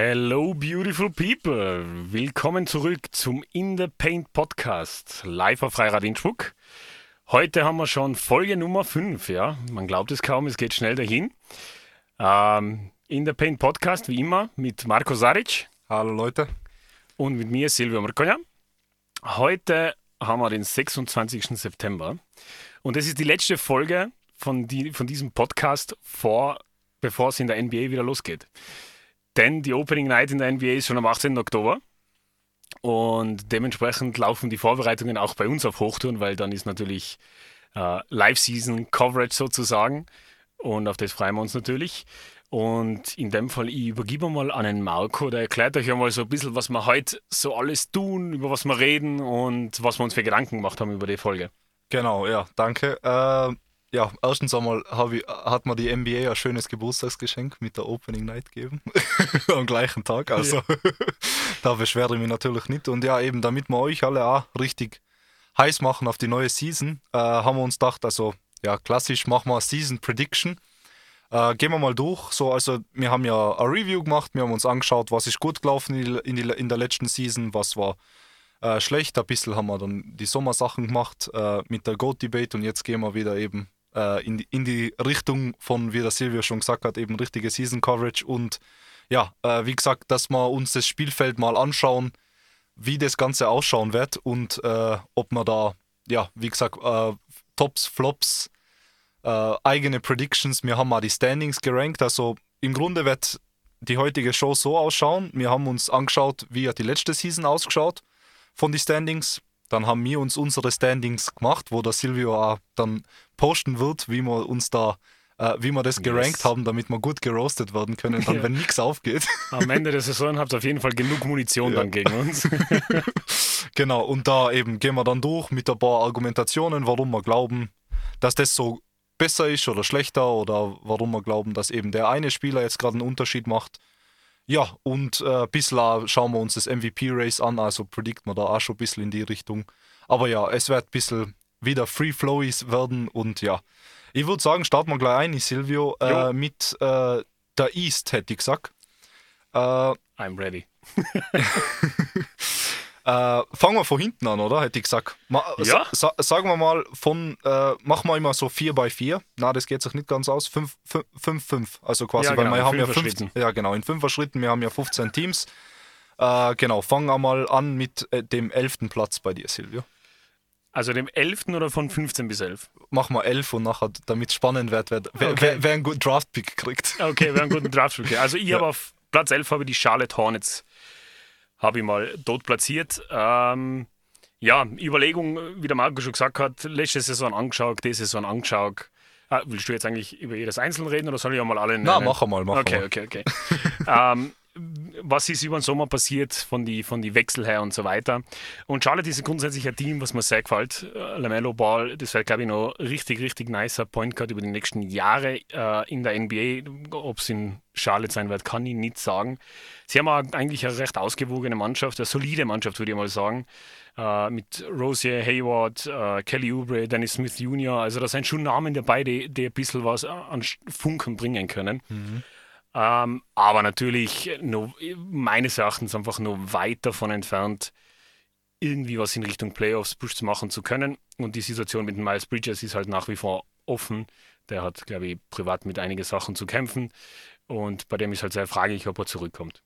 Hello, beautiful people. Willkommen zurück zum In the Paint Podcast, live auf Freirad Innsbruck. Heute haben wir schon Folge Nummer 5, ja. Man glaubt es kaum, es geht schnell dahin. Ähm, In the Paint Podcast, wie immer, mit Marco Saric. Hallo Leute. Und mit mir, Silvio Marconja. Heute haben wir den 26. September. Und das ist die letzte Folge von, die, von diesem Podcast, vor, bevor es in der NBA wieder losgeht. Denn die Opening Night in der NBA ist schon am 18. Oktober. Und dementsprechend laufen die Vorbereitungen auch bei uns auf Hochtouren, weil dann ist natürlich äh, Live-Season-Coverage sozusagen. Und auf das freuen wir uns natürlich. Und in dem Fall, ich übergebe mal an den Marco, der erklärt euch einmal so ein bisschen, was wir heute so alles tun, über was wir reden und was wir uns für Gedanken gemacht haben über die Folge. Genau, ja, danke. Äh, ja, erstens einmal ich, hat mir die NBA ein schönes Geburtstagsgeschenk mit der Opening Night gegeben. Am gleichen Tag. Also ja. da beschwere ich mich natürlich nicht. Und ja, eben damit wir euch alle auch richtig heiß machen auf die neue Season, äh, haben wir uns gedacht, also ja, klassisch machen wir eine Season Prediction. Äh, gehen wir mal durch. So, also wir haben ja ein Review gemacht, wir haben uns angeschaut, was ist gut gelaufen in, die, in, der letzten Season, was war äh, schlecht. Ein bisschen haben wir dann die Sommersachen gemacht äh, mit der Goat-Debate und jetzt gehen wir wieder eben äh, in, die, in die Richtung von, wie der Silvio schon gesagt hat, eben richtige Season Coverage und ja, äh, wie gesagt, dass wir uns das Spielfeld mal anschauen, wie das Ganze ausschauen wird und äh, ob man da, ja, wie gesagt, äh, Tops, Flops, äh, eigene Predictions, wir haben mal die Standings gerankt, also im Grunde wird die heutige Show so ausschauen. Wir haben uns angeschaut, wie hat die letzte Season ausgeschaut von den Standings. Dann haben wir uns unsere Standings gemacht, wo der Silvio auch dann posten wird, wie wir uns da, äh, wie wir das gerankt yes. haben, damit wir gut geroastet werden können, dann ja. wenn nichts aufgeht. Am Ende der Saison habt ihr auf jeden Fall genug Munition ja. dann gegen uns. genau, und da eben gehen wir dann durch mit ein paar Argumentationen, warum wir glauben, dass das so besser ist oder schlechter oder warum wir glauben, dass eben der eine Spieler jetzt gerade einen Unterschied macht. Ja, und äh, bisschen schauen wir uns das MVP-Race an, also predict man da auch schon ein bisschen in die Richtung. Aber ja, es wird ein bisschen wieder Free Flowies werden und ja. Ich würde sagen, starten wir gleich ein, Silvio, äh, mit äh, der East, hätte ich gesagt. Äh, I'm ready. Äh, fangen wir von hinten an, oder? Hätte ich gesagt. Ma ja. sa sagen wir mal, von, äh, machen wir immer so 4 bei 4. Na, das geht sich nicht ganz aus. 5, 5, Also quasi, ja, weil genau, wir haben ja 15. Ja, genau, in 5 Schritten. Wir haben ja 15 Teams. Äh, genau, fangen wir mal an mit äh, dem 11. Platz bei dir, Silvio. Also dem 11. oder von 15 bis 11? Machen wir 11 und nachher, damit es spannend wird, wer, okay. wer, wer einen guten Draft-Pick kriegt. Okay, wer einen guten Draft-Pick Also ich ja. habe auf Platz 11 habe ich die Charlotte Hornets habe ich mal dort platziert. Ähm, ja, Überlegung, wie der Marco schon gesagt hat, letzte Saison angeschaut, diese Saison angeschaut. Ah, willst du jetzt eigentlich über jedes Einzelne reden oder soll ich auch mal alle nennen? Na, mach mal, mach mal. Okay, okay, okay. ähm, was ist über den Sommer passiert, von die, von die Wechsel her und so weiter. Und Charlotte ist grundsätzlich ein Team, was mir sehr gefällt. Äh, Lamello Ball, das wäre, glaube ich, noch richtig, richtig nicer Point Guard über die nächsten Jahre äh, in der NBA. Ob es in Charlotte sein wird, kann ich nicht sagen. Sie haben eigentlich eine recht ausgewogene Mannschaft, eine solide Mannschaft, würde ich mal sagen. Uh, mit Rosier, Hayward, uh, Kelly Oubre, Dennis Smith Jr. Also, das sind schon Namen dabei, die, die ein bisschen was an Funken bringen können. Mhm. Ähm, aber natürlich noch, meines Erachtens einfach nur weit davon entfernt, irgendwie was in Richtung Playoffs Push zu machen zu können. Und die Situation mit Miles Bridges ist halt nach wie vor offen. Der hat, glaube ich, privat mit einigen Sachen zu kämpfen. Und bei dem ist halt sehr fraglich, ob er zurückkommt.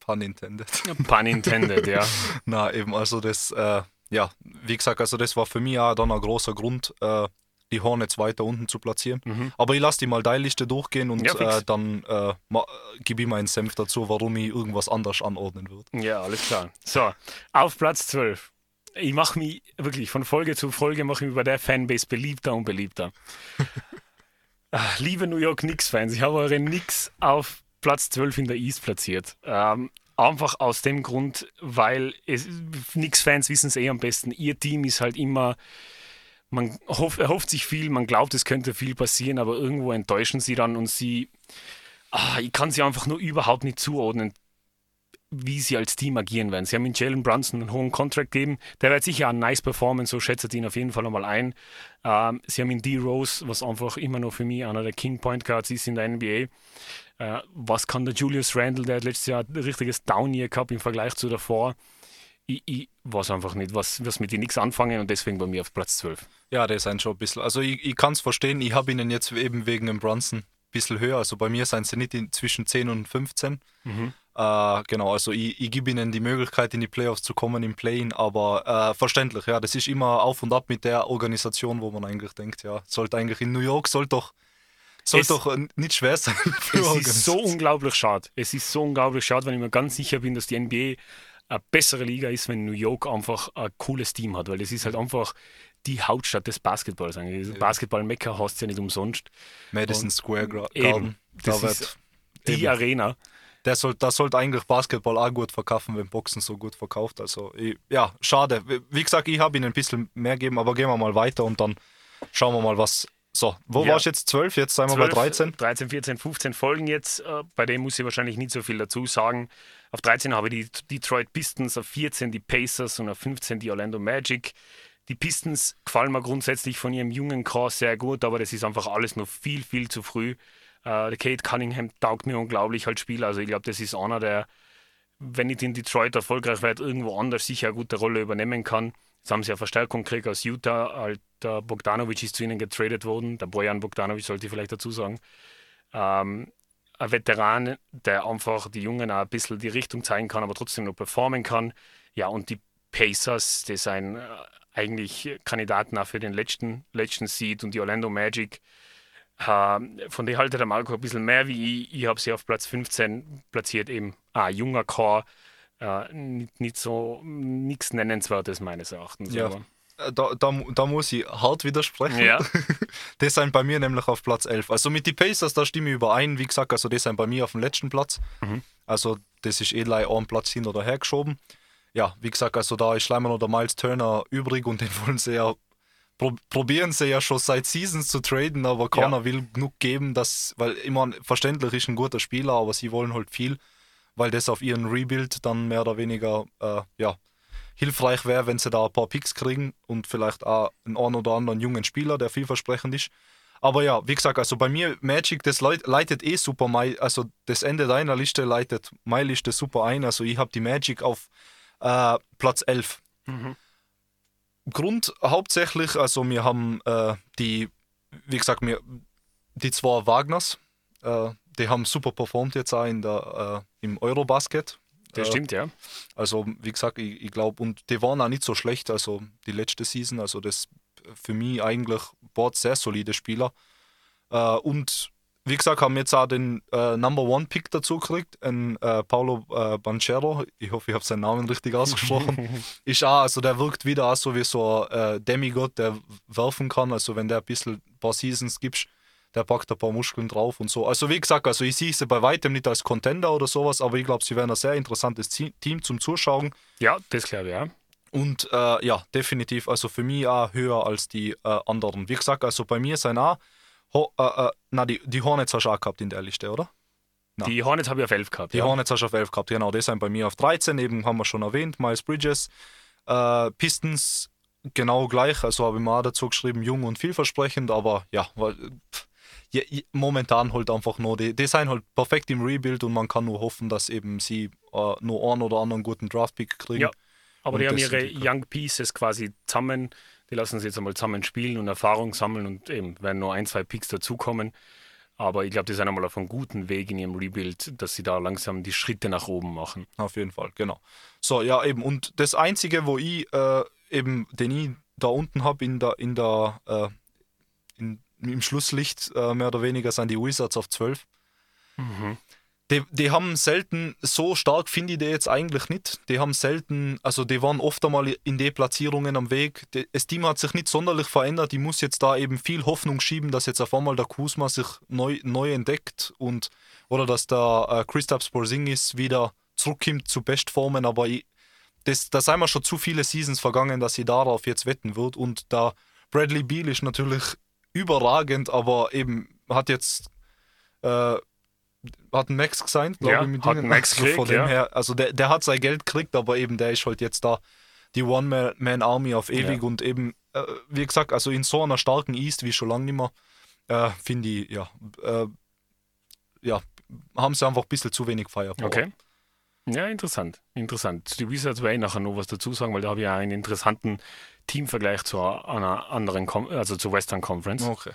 Pun intended. Pun intended, ja. Na, eben, also das, äh, ja, wie gesagt, also das war für mich auch dann ein großer Grund, äh, die Hornets weiter unten zu platzieren. Mhm. Aber ich lasse die mal deine Liste durchgehen und ja, äh, dann äh, gebe ich meinen Senf dazu, warum ich irgendwas anders anordnen würde. Ja, alles klar. So, auf Platz 12. Ich mache mich wirklich von Folge zu Folge mache ich mich bei der Fanbase beliebter und beliebter. Ach, liebe New York Knicks-Fans, ich habe eure Knicks auf Platz 12 in der East platziert. Ähm, einfach aus dem Grund, weil Knicks-Fans wissen es eh am besten. Ihr Team ist halt immer man hoff, erhofft sich viel, man glaubt, es könnte viel passieren, aber irgendwo enttäuschen sie dann und sie, ah, ich kann sie einfach nur überhaupt nicht zuordnen. wie sie als Team agieren werden. Sie haben in Jalen Brunson einen hohen Contract gegeben. Der wird sicher ein nice Performance, so schätzt ihn auf jeden Fall nochmal ein. Ähm, sie haben in D-Rose, was einfach immer noch für mich einer der King Point Guards ist in der NBA. Äh, was kann der Julius Randle, der hat letztes Jahr ein richtiges Down-Year gehabt im Vergleich zu davor. Ich, ich weiß einfach nicht, was, was mit ihm nichts anfangen und deswegen bei mir auf Platz 12. Ja, der ist ein schon ein bisschen. Also ich, ich kann es verstehen, ich habe ihnen jetzt eben wegen dem Brunson ein bisschen höher. Also bei mir sind sie nicht in, zwischen 10 und 15. Mhm. Äh, genau, also ich, ich gebe ihnen die Möglichkeit, in die Playoffs zu kommen im Play-In, aber äh, verständlich, ja, das ist immer auf und ab mit der Organisation, wo man eigentlich denkt, ja, sollte eigentlich in New York, sollte doch, soll doch nicht schwer sein. es ist so unglaublich schade. Es ist so unglaublich schade, wenn ich mir ganz sicher bin, dass die NBA eine bessere Liga ist, wenn New York einfach ein cooles Team hat, weil es ist halt einfach die Hauptstadt des Basketballs. Eigentlich. Ja. Basketball-Mecker hast du ja nicht umsonst. Madison Und Square Garden. Eben, das da ist die eben. Arena der soll, das sollte eigentlich Basketball auch gut verkaufen, wenn Boxen so gut verkauft. Also ich, ja, schade. Wie gesagt, ich habe ihnen ein bisschen mehr gegeben, aber gehen wir mal weiter und dann schauen wir mal, was. So, wo ja. warst du jetzt? 12? Jetzt sind wir bei 13? 13, 14, 15 Folgen jetzt. Äh, bei dem muss ich wahrscheinlich nicht so viel dazu sagen. Auf 13 habe ich die Detroit Pistons, auf 14 die Pacers und auf 15 die Orlando Magic. Die Pistons gefallen mir grundsätzlich von ihrem jungen Core sehr gut, aber das ist einfach alles noch viel, viel zu früh. Äh, Kate Cunningham taugt mir unglaublich als Spieler. Also ich glaube, das ist einer, der, wenn nicht in Detroit erfolgreich wird, irgendwo anders sicher eine gute Rolle übernehmen kann. Jetzt haben sie ja Verstärkung gekriegt aus Utah. Der Bogdanovic ist zu ihnen getradet worden. Der Bojan Bogdanovic sollte ich vielleicht dazu sagen. Ähm, ein Veteran, der einfach die Jungen auch ein bisschen die Richtung zeigen kann, aber trotzdem noch performen kann. Ja, und die Pacers, die sind äh, eigentlich Kandidaten auch für den letzten, letzten Seed und die Orlando Magic von denen halte der Marco ein bisschen mehr wie ich. Ich habe sie auf Platz 15 platziert, eben ah, junger Chor. Äh, nicht, nicht, so nichts Nennenswertes meines Erachtens. Ja. Äh, da, da, da, muss ich hart widersprechen. Ja. die sind bei mir nämlich auf Platz 11. Also mit den Pacers, da stimme ich überein. Wie gesagt, also die sind bei mir auf dem letzten Platz. Mhm. Also das ist eh einen Platz hin oder her geschoben. Ja, wie gesagt, also da ist leider noch der Miles Turner übrig und den wollen sie ja probieren sie ja schon seit Seasons zu traden, aber keiner ja. will genug geben, dass, weil immer verständlich ist ein guter Spieler, aber sie wollen halt viel, weil das auf ihren Rebuild dann mehr oder weniger äh, ja, hilfreich wäre, wenn sie da ein paar Picks kriegen und vielleicht auch einen, oder anderen jungen Spieler, der vielversprechend ist. Aber ja, wie gesagt, also bei mir Magic, das leitet eh super, also das Ende deiner Liste leitet meine Liste super ein. Also ich habe die Magic auf äh, Platz 11. Mhm. Grund hauptsächlich, also wir haben äh, die, wie gesagt, wir, die zwei Wagners, äh, die haben super performt jetzt auch in der, äh, im Eurobasket. Das stimmt, ja. Also, wie gesagt, ich, ich glaube, und die waren auch nicht so schlecht, also die letzte Season, also das für mich eigentlich Board sehr solide Spieler. Äh, und wie gesagt, haben jetzt auch den äh, Number One Pick dazu gekriegt, ein äh, Paulo äh, Banchero. Ich hoffe, ich habe seinen Namen richtig ausgesprochen. ist auch, also der wirkt wieder auch so wie so ein äh, Demigod, der werfen kann. Also wenn der ein bisschen ein paar Seasons gibt, der packt ein paar Muskeln drauf und so. Also wie gesagt, also ich sehe sie bei weitem nicht als Contender oder sowas, aber ich glaube, sie wären ein sehr interessantes Team zum Zuschauen. Ja, das glaube ich, ja. Und äh, ja, definitiv, also für mich auch höher als die äh, anderen. Wie gesagt, also bei mir sind auch Ho, äh, äh, na, die, die Hornets hast du auch gehabt in der Liste, oder? Na. Die Hornets habe ich auf 11 gehabt. Die ja. Hornets hast du auf 11 gehabt, genau. Die sind bei mir auf 13, eben haben wir schon erwähnt. Miles Bridges. Äh, Pistons genau gleich, also habe ich mal dazu geschrieben, jung und vielversprechend, aber ja, weil, ja, momentan halt einfach nur, die, die sind halt perfekt im Rebuild und man kann nur hoffen, dass eben sie äh, nur einen oder anderen guten Draftpick kriegen. Ja, aber und die haben ihre Young Pieces quasi zusammen die lassen sich jetzt einmal zusammen spielen und Erfahrung sammeln und eben werden nur ein, zwei Picks dazukommen. Aber ich glaube, die sind einmal auf einem guten Weg in ihrem Rebuild, dass sie da langsam die Schritte nach oben machen. Auf jeden Fall, genau. So, ja, eben. Und das Einzige, wo ich äh, eben, den ich da unten habe in der, in der, äh, im Schlusslicht äh, mehr oder weniger, sind die Wizards auf 12. Mhm die, die haben selten, so stark finde ich die jetzt eigentlich nicht. Die haben selten, also die waren oft einmal in die Platzierungen am Weg. Das Team hat sich nicht sonderlich verändert. Ich muss jetzt da eben viel Hoffnung schieben, dass jetzt auf einmal der Kusma sich neu, neu entdeckt und oder dass der äh, Christoph Porzingis wieder zurückkommt zu Bestformen. Aber ich, das, da sind wir schon zu viele Seasons vergangen, dass ich darauf jetzt wetten wird. Und da Bradley Beal ist natürlich überragend, aber eben hat jetzt äh, hat Max gesigned, glaube Ja, ich, mit hat Max also von gekriegt, dem ja. her, also der, der hat sein Geld gekriegt, aber eben der ist halt jetzt da die One-Man-Army auf ewig Ja. und eben, äh, wie gesagt, also in so einer starken East wie schon lange nicht mehr, äh, finde ich, ja, äh, ja, haben sie einfach ein bisschen zu wenig Firepower. Okay. Ja, interessant. Interessant. Die Wizards werde ich nachher noch was dazu sagen, weil da habe ich ja einen interessanten Teamvergleich zu einer anderen, Con also zur Western Conference. Okay.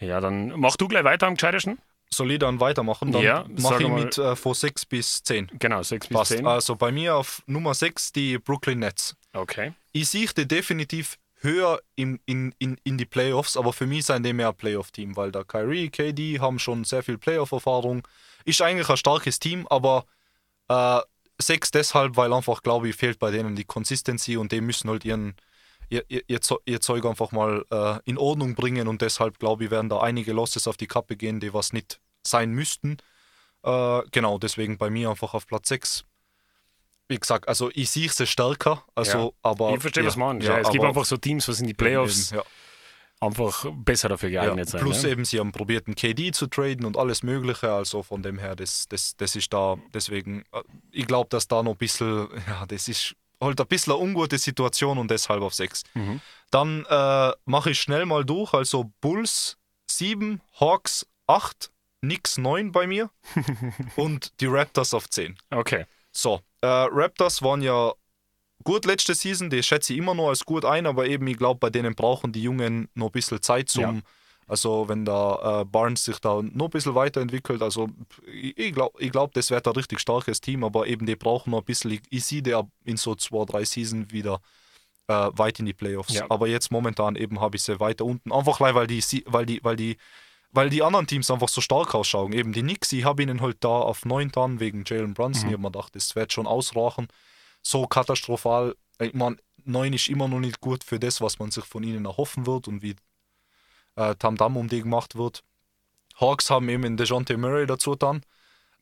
Ja, dann mach du gleich weiter am gescheitesten. Soll ich dann weitermachen? Dann Ja, mache ich mit äh, von 6 bis 10. Genau, 6 bis Passt. 10. Also bei mir auf Nummer 6 die Brooklyn Nets. Okay. Ich sehe die definitiv höher in, in, in, in die Playoffs, aber für mich sind die mehr ein Playoff-Team, weil da Kyrie, KD haben schon sehr viel Playoff-Erfahrung. Ist eigentlich ein starkes Team, aber äh, sechs deshalb, weil einfach, glaube ich, fehlt bei denen die Consistency und die müssen halt ihren, ihr, ihr, ihr Zeug einfach mal äh, in Ordnung bringen und deshalb, glaube ich, werden da einige Losses auf die Kappe gehen, die was nicht sein müssten. Äh, genau, deswegen bei mir einfach auf Platz 6. Wie gesagt, also ich sehe sie stärker, also, Ja. aber. ich verstehe, ja, was man. ja, Ja, es gibt einfach so Teams, was in die Playoffs eben, einfach besser dafür geeignet sind. plus ne? eben, sie haben probiert, einen KD zu traden und alles Mögliche. Also von dem her, das, das, das ist da, deswegen, äh, ich glaube, dass da noch ein bisschen, ja, das ist halt ein bisschen eine ungute Situation und deshalb auf 6. Mhm. Dann äh, mache ich schnell mal durch. Also Bulls 7, Hawks 8, Knicks 9 bei mir und die Raptors auf 10. Okay. So, äh, Raptors waren ja gut letzte Season, die schätze ich immer noch als gut ein, aber eben, ich glaube, bei denen brauchen die Jungen noch ein bisschen Zeit zum. Ja. Also, wenn da äh, Barnes sich da noch ein bisschen weiterentwickelt, also ich, glaube, ich glaub, das wird ein richtig starkes Team, aber eben, die brauchen noch ein bisschen. Ich, ich sehe die ab in so zwei, drei Season wieder äh, weit in die Playoffs. Ja. Aber jetzt momentan eben habe ich sie weiter unten. Einfach weil, weil die, weil die, weil die, weil die anderen Teams einfach so stark ausschauen. Eben die Knicks, ich habe ihnen halt da auf 9 dann wegen Jalen Brunson. Mhm. Ich habe mir gedacht, das wird schon ausrachen. So katastrophal. Ich meine, 9 ist immer noch nicht gut für das, was man sich von ihnen erhoffen wird und wie äh, Tamdam um die gemacht wird. Hawks haben eben den DeJounte Murray dazu dann. Äh,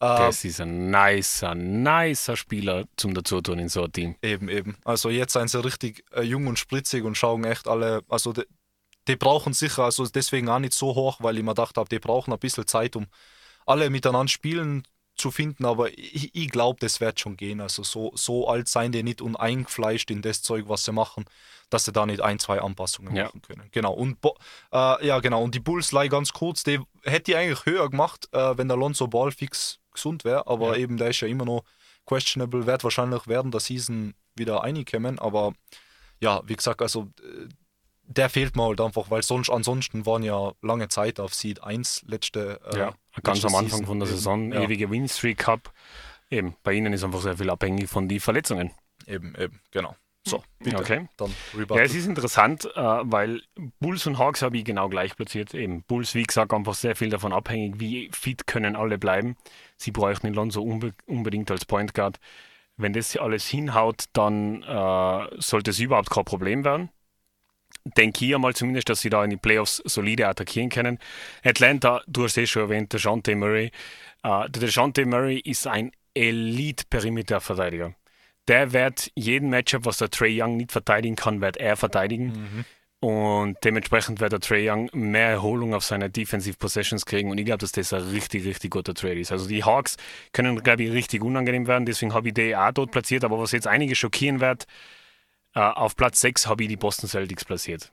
Das ist ein nicer, nicer Spieler zum Dazutun in so ein Team. Eben, eben. Also jetzt sind sie richtig äh, jung und spritzig und schauen echt alle, also die, die brauchen sicher, also deswegen auch nicht so hoch, weil ich mir gedacht habe, die brauchen ein bisschen Zeit, um alle miteinander spielen zu finden, aber ich, ich glaube, das wird schon gehen. Also so, so alt seien die nicht und eingefleischt in das Zeug, was sie machen, dass sie da nicht ein, zwei Anpassungen Ja. machen können. Genau. Und äh, ja, genau. Und die Bulls leih ganz kurz, die hätte ich eigentlich höher gemacht, äh, wenn der Lonzo Ball fix gesund wäre, aber Ja. eben der ist ja immer noch questionable, wird wahrscheinlich während der Season wieder reinkommen, aber ja, wie gesagt, also äh, der fehlt mir halt einfach, weil sonst ansonsten waren ja lange Zeit auf Seed 1 letzte äh, ja, ganz letzte am Anfang Season von der. Saison, Ja, ewige Winstreak Cup. Eben, bei ihnen ist einfach sehr viel abhängig von den Verletzungen. eben, eben, genau. So, bitte. Okay. Dann Ja, es ist interessant, äh, weil Bulls und Hawks habe ich genau gleich platziert. Eben Bulls, wie gesagt, einfach sehr viel davon abhängig, wie fit können alle bleiben. Sie bräuchten den Lonzo unbe unbedingt als Point Guard. Wenn das alles hinhaut, dann äh, sollte es überhaupt kein Problem werden. Denke ich einmal zumindest, dass sie da in die Playoffs solide attackieren können. Atlanta, du hast eh schon erwähnt, der Dejante Murray. Äh, der Dejante Murray ist ein Elite-Perimeter-Verteidiger. Der wird jeden Matchup, was der Trey Young nicht verteidigen kann, wird er verteidigen. Mhm. Und dementsprechend wird der Trey Young mehr Erholung auf seine Defensive Possessions kriegen. Und ich glaube, dass das ein richtig, richtig guter Trade ist. Also die Hawks können, glaube ich, richtig unangenehm werden. Deswegen habe ich die auch dort platziert. Aber was jetzt einige schockieren wird, auf Platz 6 habe ich die Boston Celtics platziert.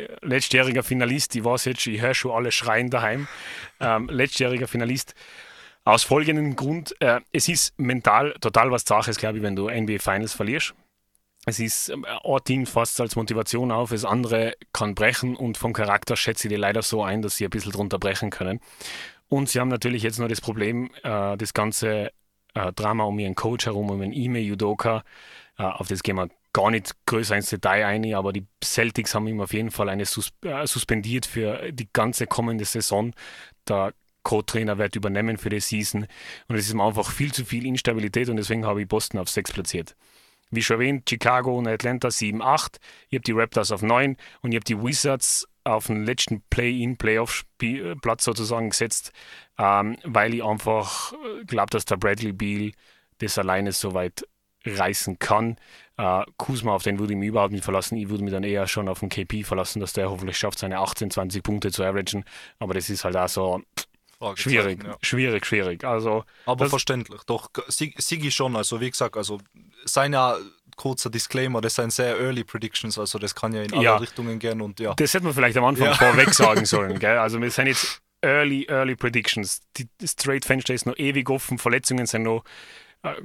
Äh, Letztjähriger Finalist, ich weiß jetzt, ich höre schon alle schreien daheim. Ähm, letztjähriger Finalist. Aus folgendem Grund, äh, es ist mental total was Sache, glaube ich, wenn du NBA Finals verlierst. Es ist, ähm, ein Team fasst als Motivation auf, das andere kann brechen und vom Charakter schätze ich die leider so ein, dass sie ein bisschen drunter brechen können. Und sie haben natürlich jetzt nur das Problem, äh, das ganze äh, Drama um ihren Coach herum, um den Ime Judoka, äh, auf das gehen wir gar nicht größer ins Detail ein, aber die Celtics haben ihm auf jeden Fall eine sus äh, suspendiert für die ganze kommende Saison. Der Co-Trainer wird übernehmen für die Season und es ist ihm einfach viel zu viel Instabilität und deswegen habe ich Boston auf 6 platziert. Wie schon erwähnt, Chicago und Atlanta 7, 8. Ich habe die Raptors auf 9 und ich habe die Wizards auf den letzten Play-in-Playoff-Platz sozusagen gesetzt, ähm, weil ich einfach glaube, dass der Bradley Beal das alleine so weit reißen kann. Äh, Kuzma, auf den würde ich mich überhaupt nicht verlassen. Ich würde mich dann eher schon auf den KP verlassen, dass der hoffentlich schafft, seine 18, 20 Punkte zu averagen. Aber das ist halt auch so, Schwierig, ja. schwierig, schwierig. Also, Aber verständlich. Doch, Sigi schon, also wie gesagt, also sein ja kurzer Disclaimer, das sind sehr early Predictions, also das kann ja in alle ja. Richtungen gehen und ja. Das hätte man vielleicht am Anfang ja. vorweg sagen sollen, gell? Also wir sind jetzt early, early Predictions. Die Straight Fenster ist noch ewig offen, Verletzungen sind noch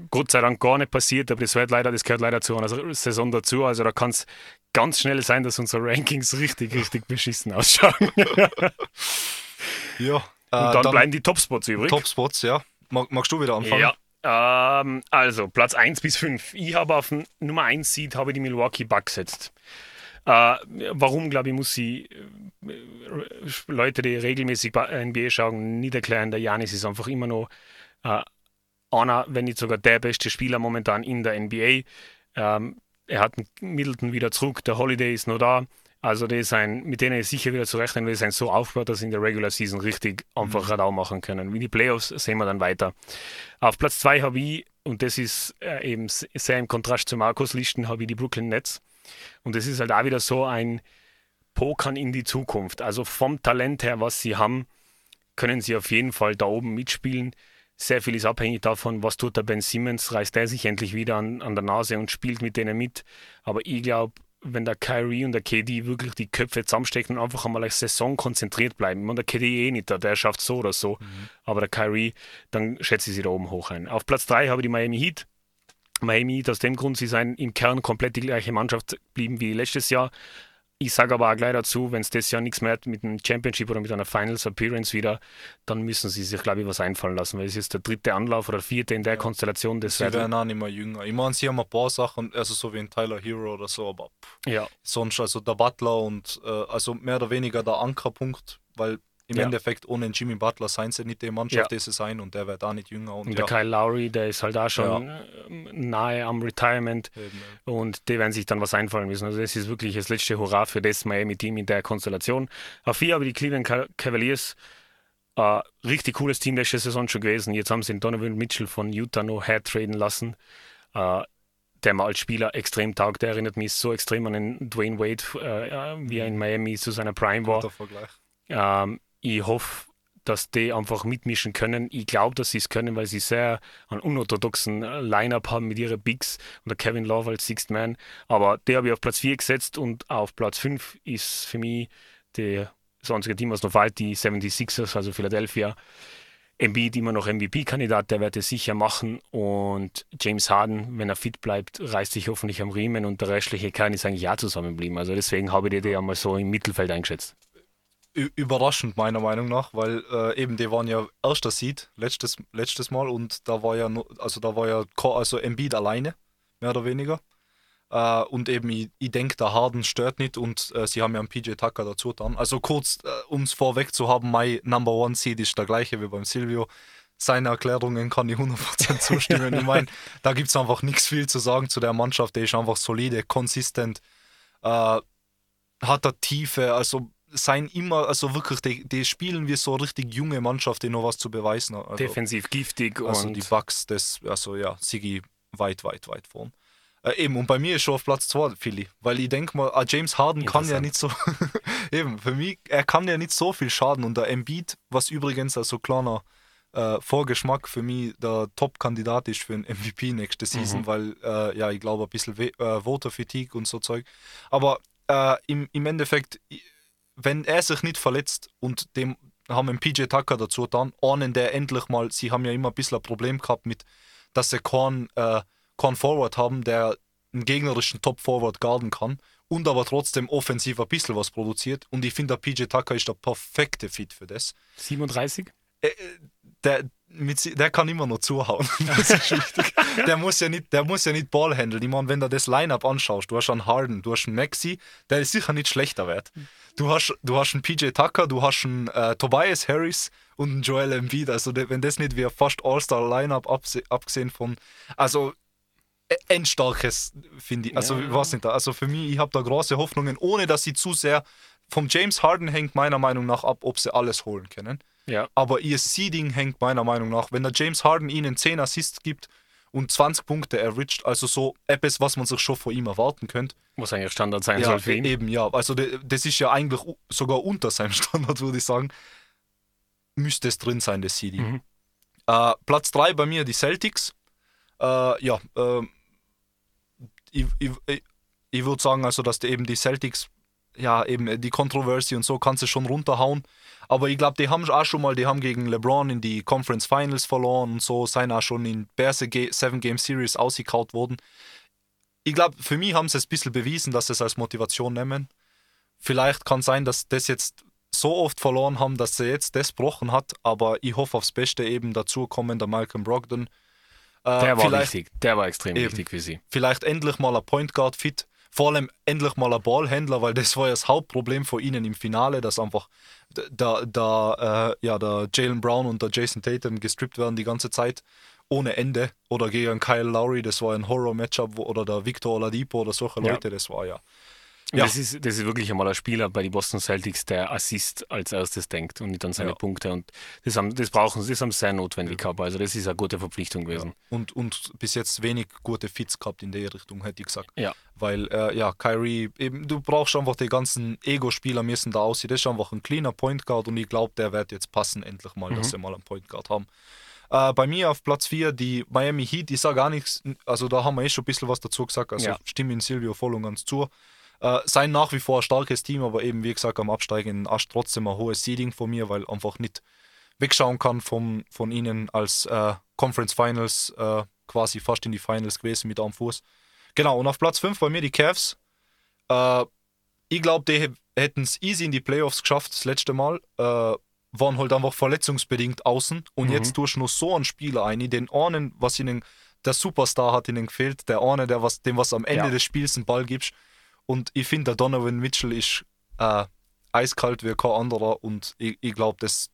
Gott sei Dank gar nicht passiert, aber das, gehört leider, das gehört leider zu einer Saison dazu. Also da kann es ganz schnell sein, dass unsere Rankings richtig, richtig beschissen ausschauen. ja. Äh, Und dann, dann, bleiben die Topspots übrig. Topspots, ja. Mag, magst du wieder anfangen? Ja. Ähm, also, Platz 1 bis 5. Ich habe auf Nummer 1 Seed habe die Milwaukee Bucks gesetzt. Äh, warum, glaube ich, muss sie äh, Leute, die regelmäßig NBA schauen, nicht erklären. Der Janis ist einfach immer noch äh, einer, wenn nicht sogar der beste Spieler momentan in der NBA. Ähm, er hat Middleton wieder zurück, der Holiday ist noch da. Also die ein, mit denen ist sicher wieder zu rechnen, die sind so aufgebaut, dass sie in der Regular Season richtig einfach mhm. Radau machen können. Wie die Playoffs sehen wir dann weiter. Auf Platz 2 habe ich, und das ist äh, eben sehr im Kontrast zu Markus Listen, habe ich die Brooklyn Nets. Und das ist halt auch wieder so ein Pokern in die Zukunft. Also vom Talent her, was sie haben, können sie auf jeden Fall da oben mitspielen. Sehr viel ist abhängig davon, was tut der Ben Simmons. Reißt er sich endlich wieder an, an der Nase und spielt mit denen mit. Aber ich glaube, wenn der Kyrie und der KD wirklich die Köpfe zusammenstecken und einfach einmal eine Saison konzentriert bleiben. Meine, der KD eh nicht, der schafft so oder so. Mhm. Aber der Kyrie, dann schätze ich sie da oben hoch ein. Auf Platz 3 habe ich die Miami Heat. Miami Heat aus dem Grund, sie sind im Kern komplett die gleiche Mannschaft geblieben wie letztes Jahr. Ich sage aber auch gleich dazu, wenn es das Jahr nichts mehr hat mit einem Championship oder mit einer Finals Appearance wieder, dann müssen sie sich, glaube ich, was einfallen lassen, weil es ist der dritte Anlauf oder vierte in der ja. Konstellation. Das sie werden auch nicht mehr jünger. Ich meine, sie haben ein paar Sachen, also so wie ein Tyler Hero oder so, aber ja. sonst, also der Butler und äh, also mehr oder weniger der Ankerpunkt, weil im ja. Endeffekt ohne Jimmy Butler seien sie nicht die Mannschaft, ja. die sie sein und der wird auch nicht jünger. Und, und der ja. Kyle Lowry, der ist halt auch schon ja. nahe am Retirement Eben, und die werden sich dann was einfallen müssen. Also das ist wirklich das letzte Hurra für das Miami-Team in der Konstellation. Auf vier aber die Cleveland Cavaliers. Uh, richtig cooles Team letzte Saison schon gewesen. Jetzt haben sie den Donovan Mitchell von Utah noch hertraden lassen. Uh, der mir als Spieler extrem taugt. Der erinnert mich so extrem an den Dwayne Wade, uh, wie er in Miami zu seiner Prime war. Ähm, ich hoffe, dass die einfach mitmischen können. Ich glaube, dass sie es können, weil sie sehr einen unorthodoxen Line-Up haben mit ihren Bigs und der Kevin Love als Sixth Man. Aber der habe ich auf Platz 4 gesetzt und auf Platz 5 ist für mich der, einzige Team, was noch fehlt, die 76ers, also Philadelphia. Embiid immer noch MVP-Kandidat, der wird es sicher machen und James Harden, wenn er fit bleibt, reißt sich hoffentlich am Riemen und der restliche kann ist eigentlich ja zusammenblieben. Also deswegen habe ich die ja mal so im Mittelfeld eingeschätzt überraschend meiner Meinung nach, weil äh, eben die waren ja erster Seed letztes, letztes Mal und da war ja nur, also da war ja also Embiid alleine, mehr oder weniger. Äh, und eben, ich, ich denke, der Harden stört nicht und äh, sie haben ja einen PJ Tucker dazu dann. Also kurz, äh, um es vorweg zu haben, mein Number One Seed ist der gleiche wie beim Silvio. Seine Erklärungen kann ich 100% zustimmen. ich meine, da gibt es einfach nichts viel zu sagen zu der Mannschaft. Die ist einfach solide, konsistent, äh, hat er Tiefe, also sein immer, also wirklich, die, die, spielen wie so richtig junge Mannschaft, die noch was zu beweisen also, Defensiv giftig also und. die Bugs, das, also ja, Sigi weit, weit, weit vorn. Äh, eben, und bei mir ist schon auf Platz 2 Philly, weil ich denke mal, ah, James Harden kann ja nicht so, eben, für mich, er kann ja nicht so viel schaden und der Embiid, was übrigens also kleiner äh, Vorgeschmack für mich der Top-Kandidat ist für ein MVP nächste Season, mhm. weil, äh, ja, ich glaube, ein bisschen We äh, Voter-Fatigue und so Zeug. Aber äh, im, im Endeffekt, wenn er sich nicht verletzt und dem haben einen PJ Tucker dazu dann, einen, der endlich mal, sie haben ja immer ein bisschen ein Problem gehabt mit, dass sie keinen, äh, keinen Forward haben, der einen gegnerischen Top-Forward garden kann und aber trotzdem offensiv ein bisschen was produziert. Und ich finde, der PJ Tucker ist der perfekte Fit für das. 37? Äh, der, mit, der kann immer noch zuhauen. Der, muss ja nicht, der muss ja nicht Ball handeln. Ich meine, wenn du das Line-Up anschaust, du hast einen Harden, du hast einen Maxi, der ist sicher nicht schlechter wert. Du hast, du hast einen PJ Tucker, du hast einen äh, Tobias Harris und einen Joel Embiid. Also, wenn das nicht wie fast All-Star-Line-Up abgesehen von. Also, e, endstarkes, finde ich. Also, ja. weiß nicht. Also, für mich, ich habe da große Hoffnungen, ohne dass sie zu sehr. Vom James Harden hängt meiner Meinung nach ab, ob sie alles holen können. Ja. Aber ihr Seeding hängt meiner Meinung nach, wenn der James Harden ihnen 10 Assists gibt und 20 Punkte erricht, also so etwas, was man sich schon von ihm erwarten könnte. Muss eigentlich Standard sein ja, soll für ihn. Eben, ja. Also das ist ja eigentlich sogar unter seinem Standard, würde ich sagen. müsste es drin sein, das CD. Mhm. Äh, Platz 3 bei mir die Celtics. Äh, ja, äh, ich, ich, ich würde sagen, also, dass die eben die Celtics, ja, eben die Controversy und so kannst du schon runterhauen. Aber ich glaube, die haben auch schon mal, die haben gegen LeBron in die Conference Finals verloren und so, seien auch schon in Berse 7 Game Series ausgekaut worden. Ich glaube, für mich haben sie es ein bisschen bewiesen, dass sie es als Motivation nehmen. Vielleicht kann sein, dass das jetzt so oft verloren haben, dass sie jetzt das gebrochen hat, aber ich hoffe aufs Beste eben dazu kommen, der Malcolm Brogdon. Äh, der war wichtig, der war extrem eben, wichtig für sie. Vielleicht endlich mal ein Point Guard fit vor allem endlich mal ein Ballhändler, weil das war ja das Hauptproblem für ihnen im Finale, dass einfach da, da äh, ja, der Jalen Brown und der Jason Tatum gestrippt werden die ganze Zeit ohne Ende oder gegen Kyle Lowry, das war ein Horror-Matchup oder der Victor Oladipo oder solche ja. Leute, das war ja ja. Das, ist, das ist wirklich einmal ein Spieler bei den Boston Celtics, der Assist als erstes denkt und nicht an seine ja. Punkte. Und das, haben, das brauchen sie, das haben sie sehr notwendig gehabt. Also das ist eine gute Verpflichtung gewesen. Und, und bis jetzt wenig gute Fits gehabt in der Richtung, hätte ich gesagt. Ja. Weil, äh, ja, Kyrie, eben, du brauchst einfach die ganzen Ego-Spieler müssen da aussehen. Das ist einfach ein cleaner Point Guard und ich glaube, der wird jetzt passen, endlich mal, mhm. dass sie mal einen Point Guard haben. Äh, bei mir auf Platz 4 die Miami Heat, ich sage gar nichts, also da haben wir eh schon ein bisschen was dazu gesagt, also ja. stimme in Silvio voll und ganz zu. Äh, sein nach wie vor ein starkes Team, aber eben wie gesagt am absteigenden Ast trotzdem ein hohes Seeding von mir, weil einfach nicht wegschauen kann vom, von ihnen als äh, Conference Finals äh, quasi fast in die Finals gewesen mit am Fuß. Genau, und auf Platz 5 bei mir die Cavs. Äh, ich glaube, die hätten es easy in die Playoffs geschafft das letzte Mal. Äh, waren halt einfach verletzungsbedingt außen. Und mhm. jetzt tust du nur so einen Spieler ein, den einen, was ihnen der Superstar hat ihnen gefehlt, der eine, der was, dem was am Ende ja. des Spiels einen Ball gibst. Und ich finde, der Donovan Mitchell ist äh, eiskalt wie kein anderer und ich, ich glaube, das,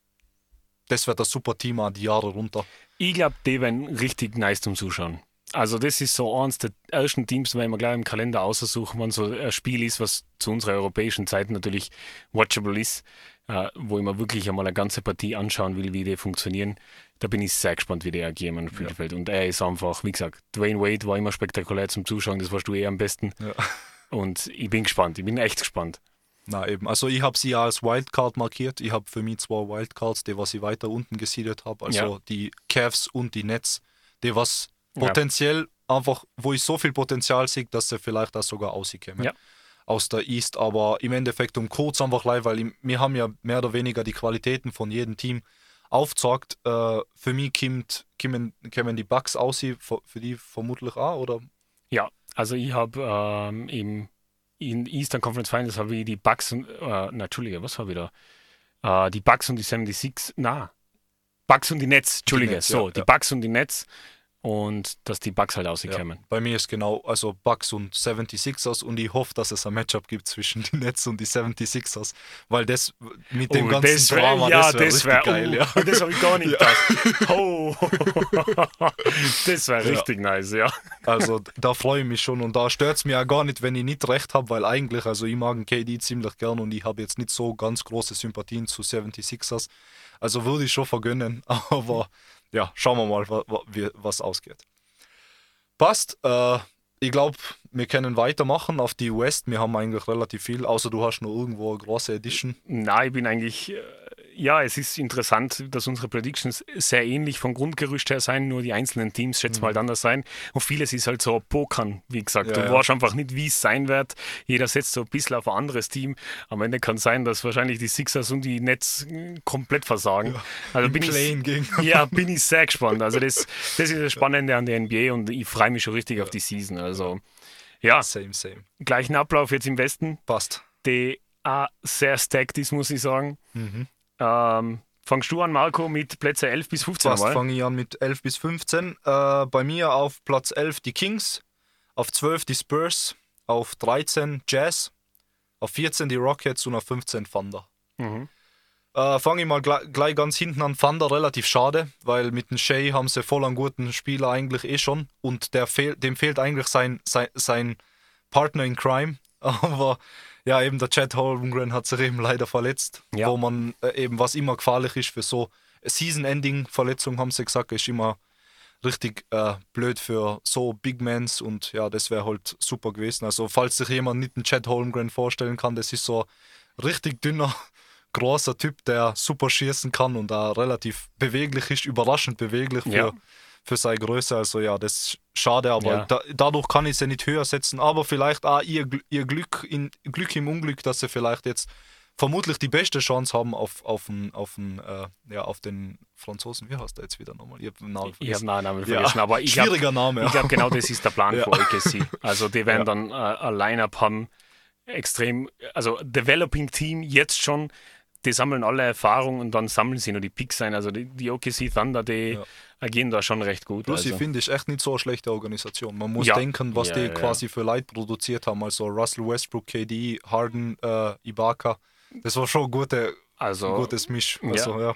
das wird ein super Team an die Jahre runter. Ich glaube, die werden richtig nice zum Zuschauen. Also das ist so eines der ersten Teams, wenn wir gleich im Kalender aussuchen, wenn so ein Spiel ist, was zu unserer europäischen Zeit natürlich watchable ist, äh, wo ich mir wirklich einmal eine ganze Partie anschauen will, wie die funktionieren. Da bin ich sehr gespannt, wie der agiert am Spielfeld. Ja. Und er ist einfach, wie gesagt, Dwayne Wade war immer spektakulär zum Zuschauen, das warst du eh am besten. Ja. Und ich bin gespannt, ich bin echt gespannt. Na eben, also ich habe sie ja als Wildcard markiert. Ich habe für mich zwei Wildcards, die was ich weiter unten gesiedelt habe. Also ja. die Cavs und die Nets, die was potenziell ja. einfach, wo ich so viel Potenzial sehe, dass sie vielleicht auch sogar auskommen. Ja. Aus der East, aber im Endeffekt um kurz einfach leid, weil wir haben ja mehr oder weniger die Qualitäten von jedem Team aufgezeigt. Äh, für mich kommt, kommen, kommen die Bugs aus, für, für die vermutlich auch, oder? Ja, also ich habe ähm, im in Eastern Conference Finals habe ich die Bucks und, äh, na, Entschuldige, was habe ich da? Äh, die Bucks und die 76, na, Bucks und die Nets, Entschuldige, die Nets, so, ja, die ja. Bucks und die Nets und dass die Bugs halt ausgekommen. Ja, bei mir ist genau, also Bugs und 76ers und ich hoffe, dass es ein Matchup gibt zwischen den Nets und die 76ers, weil das mit dem oh, ganzen das wär, Drama, ja, das wäre wär, geil. Oh, ja. Das habe ich gar nicht gedacht. Oh. das wäre richtig nice, ja. Also da freue ich mich schon und da stört es mir ja gar nicht, wenn ich nicht recht habe, weil eigentlich, also ich mag KD ziemlich gern und ich habe jetzt nicht so ganz große Sympathien zu 76ers. Also würde ich schon vergönnen, aber ja, schauen wir mal, was, was ausgeht. Passt. Äh, ich glaube, wir können weitermachen auf die West. Wir haben eigentlich relativ viel, außer du hast noch irgendwo eine große Edition. Nein, ich bin eigentlich äh, ja, es ist interessant, dass unsere Predictions sehr ähnlich vom Grundgerüst her sein, nur die einzelnen Teams schätzen mhm. halt anders sein. Und vieles ist halt so Pokern, wie gesagt. Ja, du ja. weißt einfach nicht, wie es sein wird. Jeder setzt so ein bisschen auf ein anderes Team. Am Ende kann es sein, dass wahrscheinlich die Sixers und die Nets komplett versagen. Ja, also bin ich, ja, bin ich sehr gespannt. Also das, das ist das Spannende an der NBA und ich freue mich schon richtig auf die Season. Also ja, same, same. Gleichen Ablauf jetzt im Westen. Passt. Die auch sehr stacked ist, muss ich sagen. Mhm. Ähm, fangst du an, Marco, mit Plätze 11 bis 15? Fast fange ich an mit 11 bis 15. Äh, bei mir auf Platz 11 die Kings, auf 12 die Spurs, auf 13 Jazz, auf 14 die Rockets und auf 15 Thunder. Mhm. Äh, Fange ich mal gleich, gleich, ganz hinten an. Thunder relativ schade, weil mit dem Shea haben sie voll einen guten Spieler eigentlich eh schon und der fehl, dem fehlt eigentlich sein, sein, sein Partner in Crime. Aber ja, eben der Chad Holmgren hat sich eben leider verletzt, ja. wo man äh, eben, was immer gefährlich ist für so Season-Ending-Verletzungen, haben sie gesagt, ist immer richtig äh, blöd für so Big Mans und ja, das wäre halt super gewesen. Also, falls sich jemand nicht einen Chad Holmgren vorstellen kann, das ist so richtig dünner, großer Typ, der super schießen kann und da relativ beweglich ist, überraschend beweglich für, Ja. für seine Größe. Also ja, das ist schade, aber Ja. da, dadurch kann ich sie nicht höher setzen. Aber vielleicht auch ihr, ihr Glück, in, Glück im Unglück, dass sie vielleicht jetzt vermutlich die beste Chance haben auf, auf, den, auf, den, äh, ja, auf den Franzosen. Wie heißt der jetzt wieder nochmal? Ich habe den Namen Ich habe vergessen. den Namen Ja, vergessen, aber ich glaube, Schwieriger Name. ich glaub, genau das ist der Plan Ja. für OKC. Also die werden Ja. dann äh, ein Line-Up haben, extrem, also Developing Team jetzt schon, die sammeln alle Erfahrung und dann sammeln sie nur die Picks ein. Also die, die OKC Thunder, die Ja. agieren da schon recht gut. Plus, ich also. finde, ist echt nicht so eine schlechte Organisation. Man muss Ja. denken, was Ja, die quasi für Leute produziert haben. Also Russell Westbrook, KD, Harden, äh, Ibaka. Das war schon ein, gute, also ein gutes Misch. ja. Also, ja.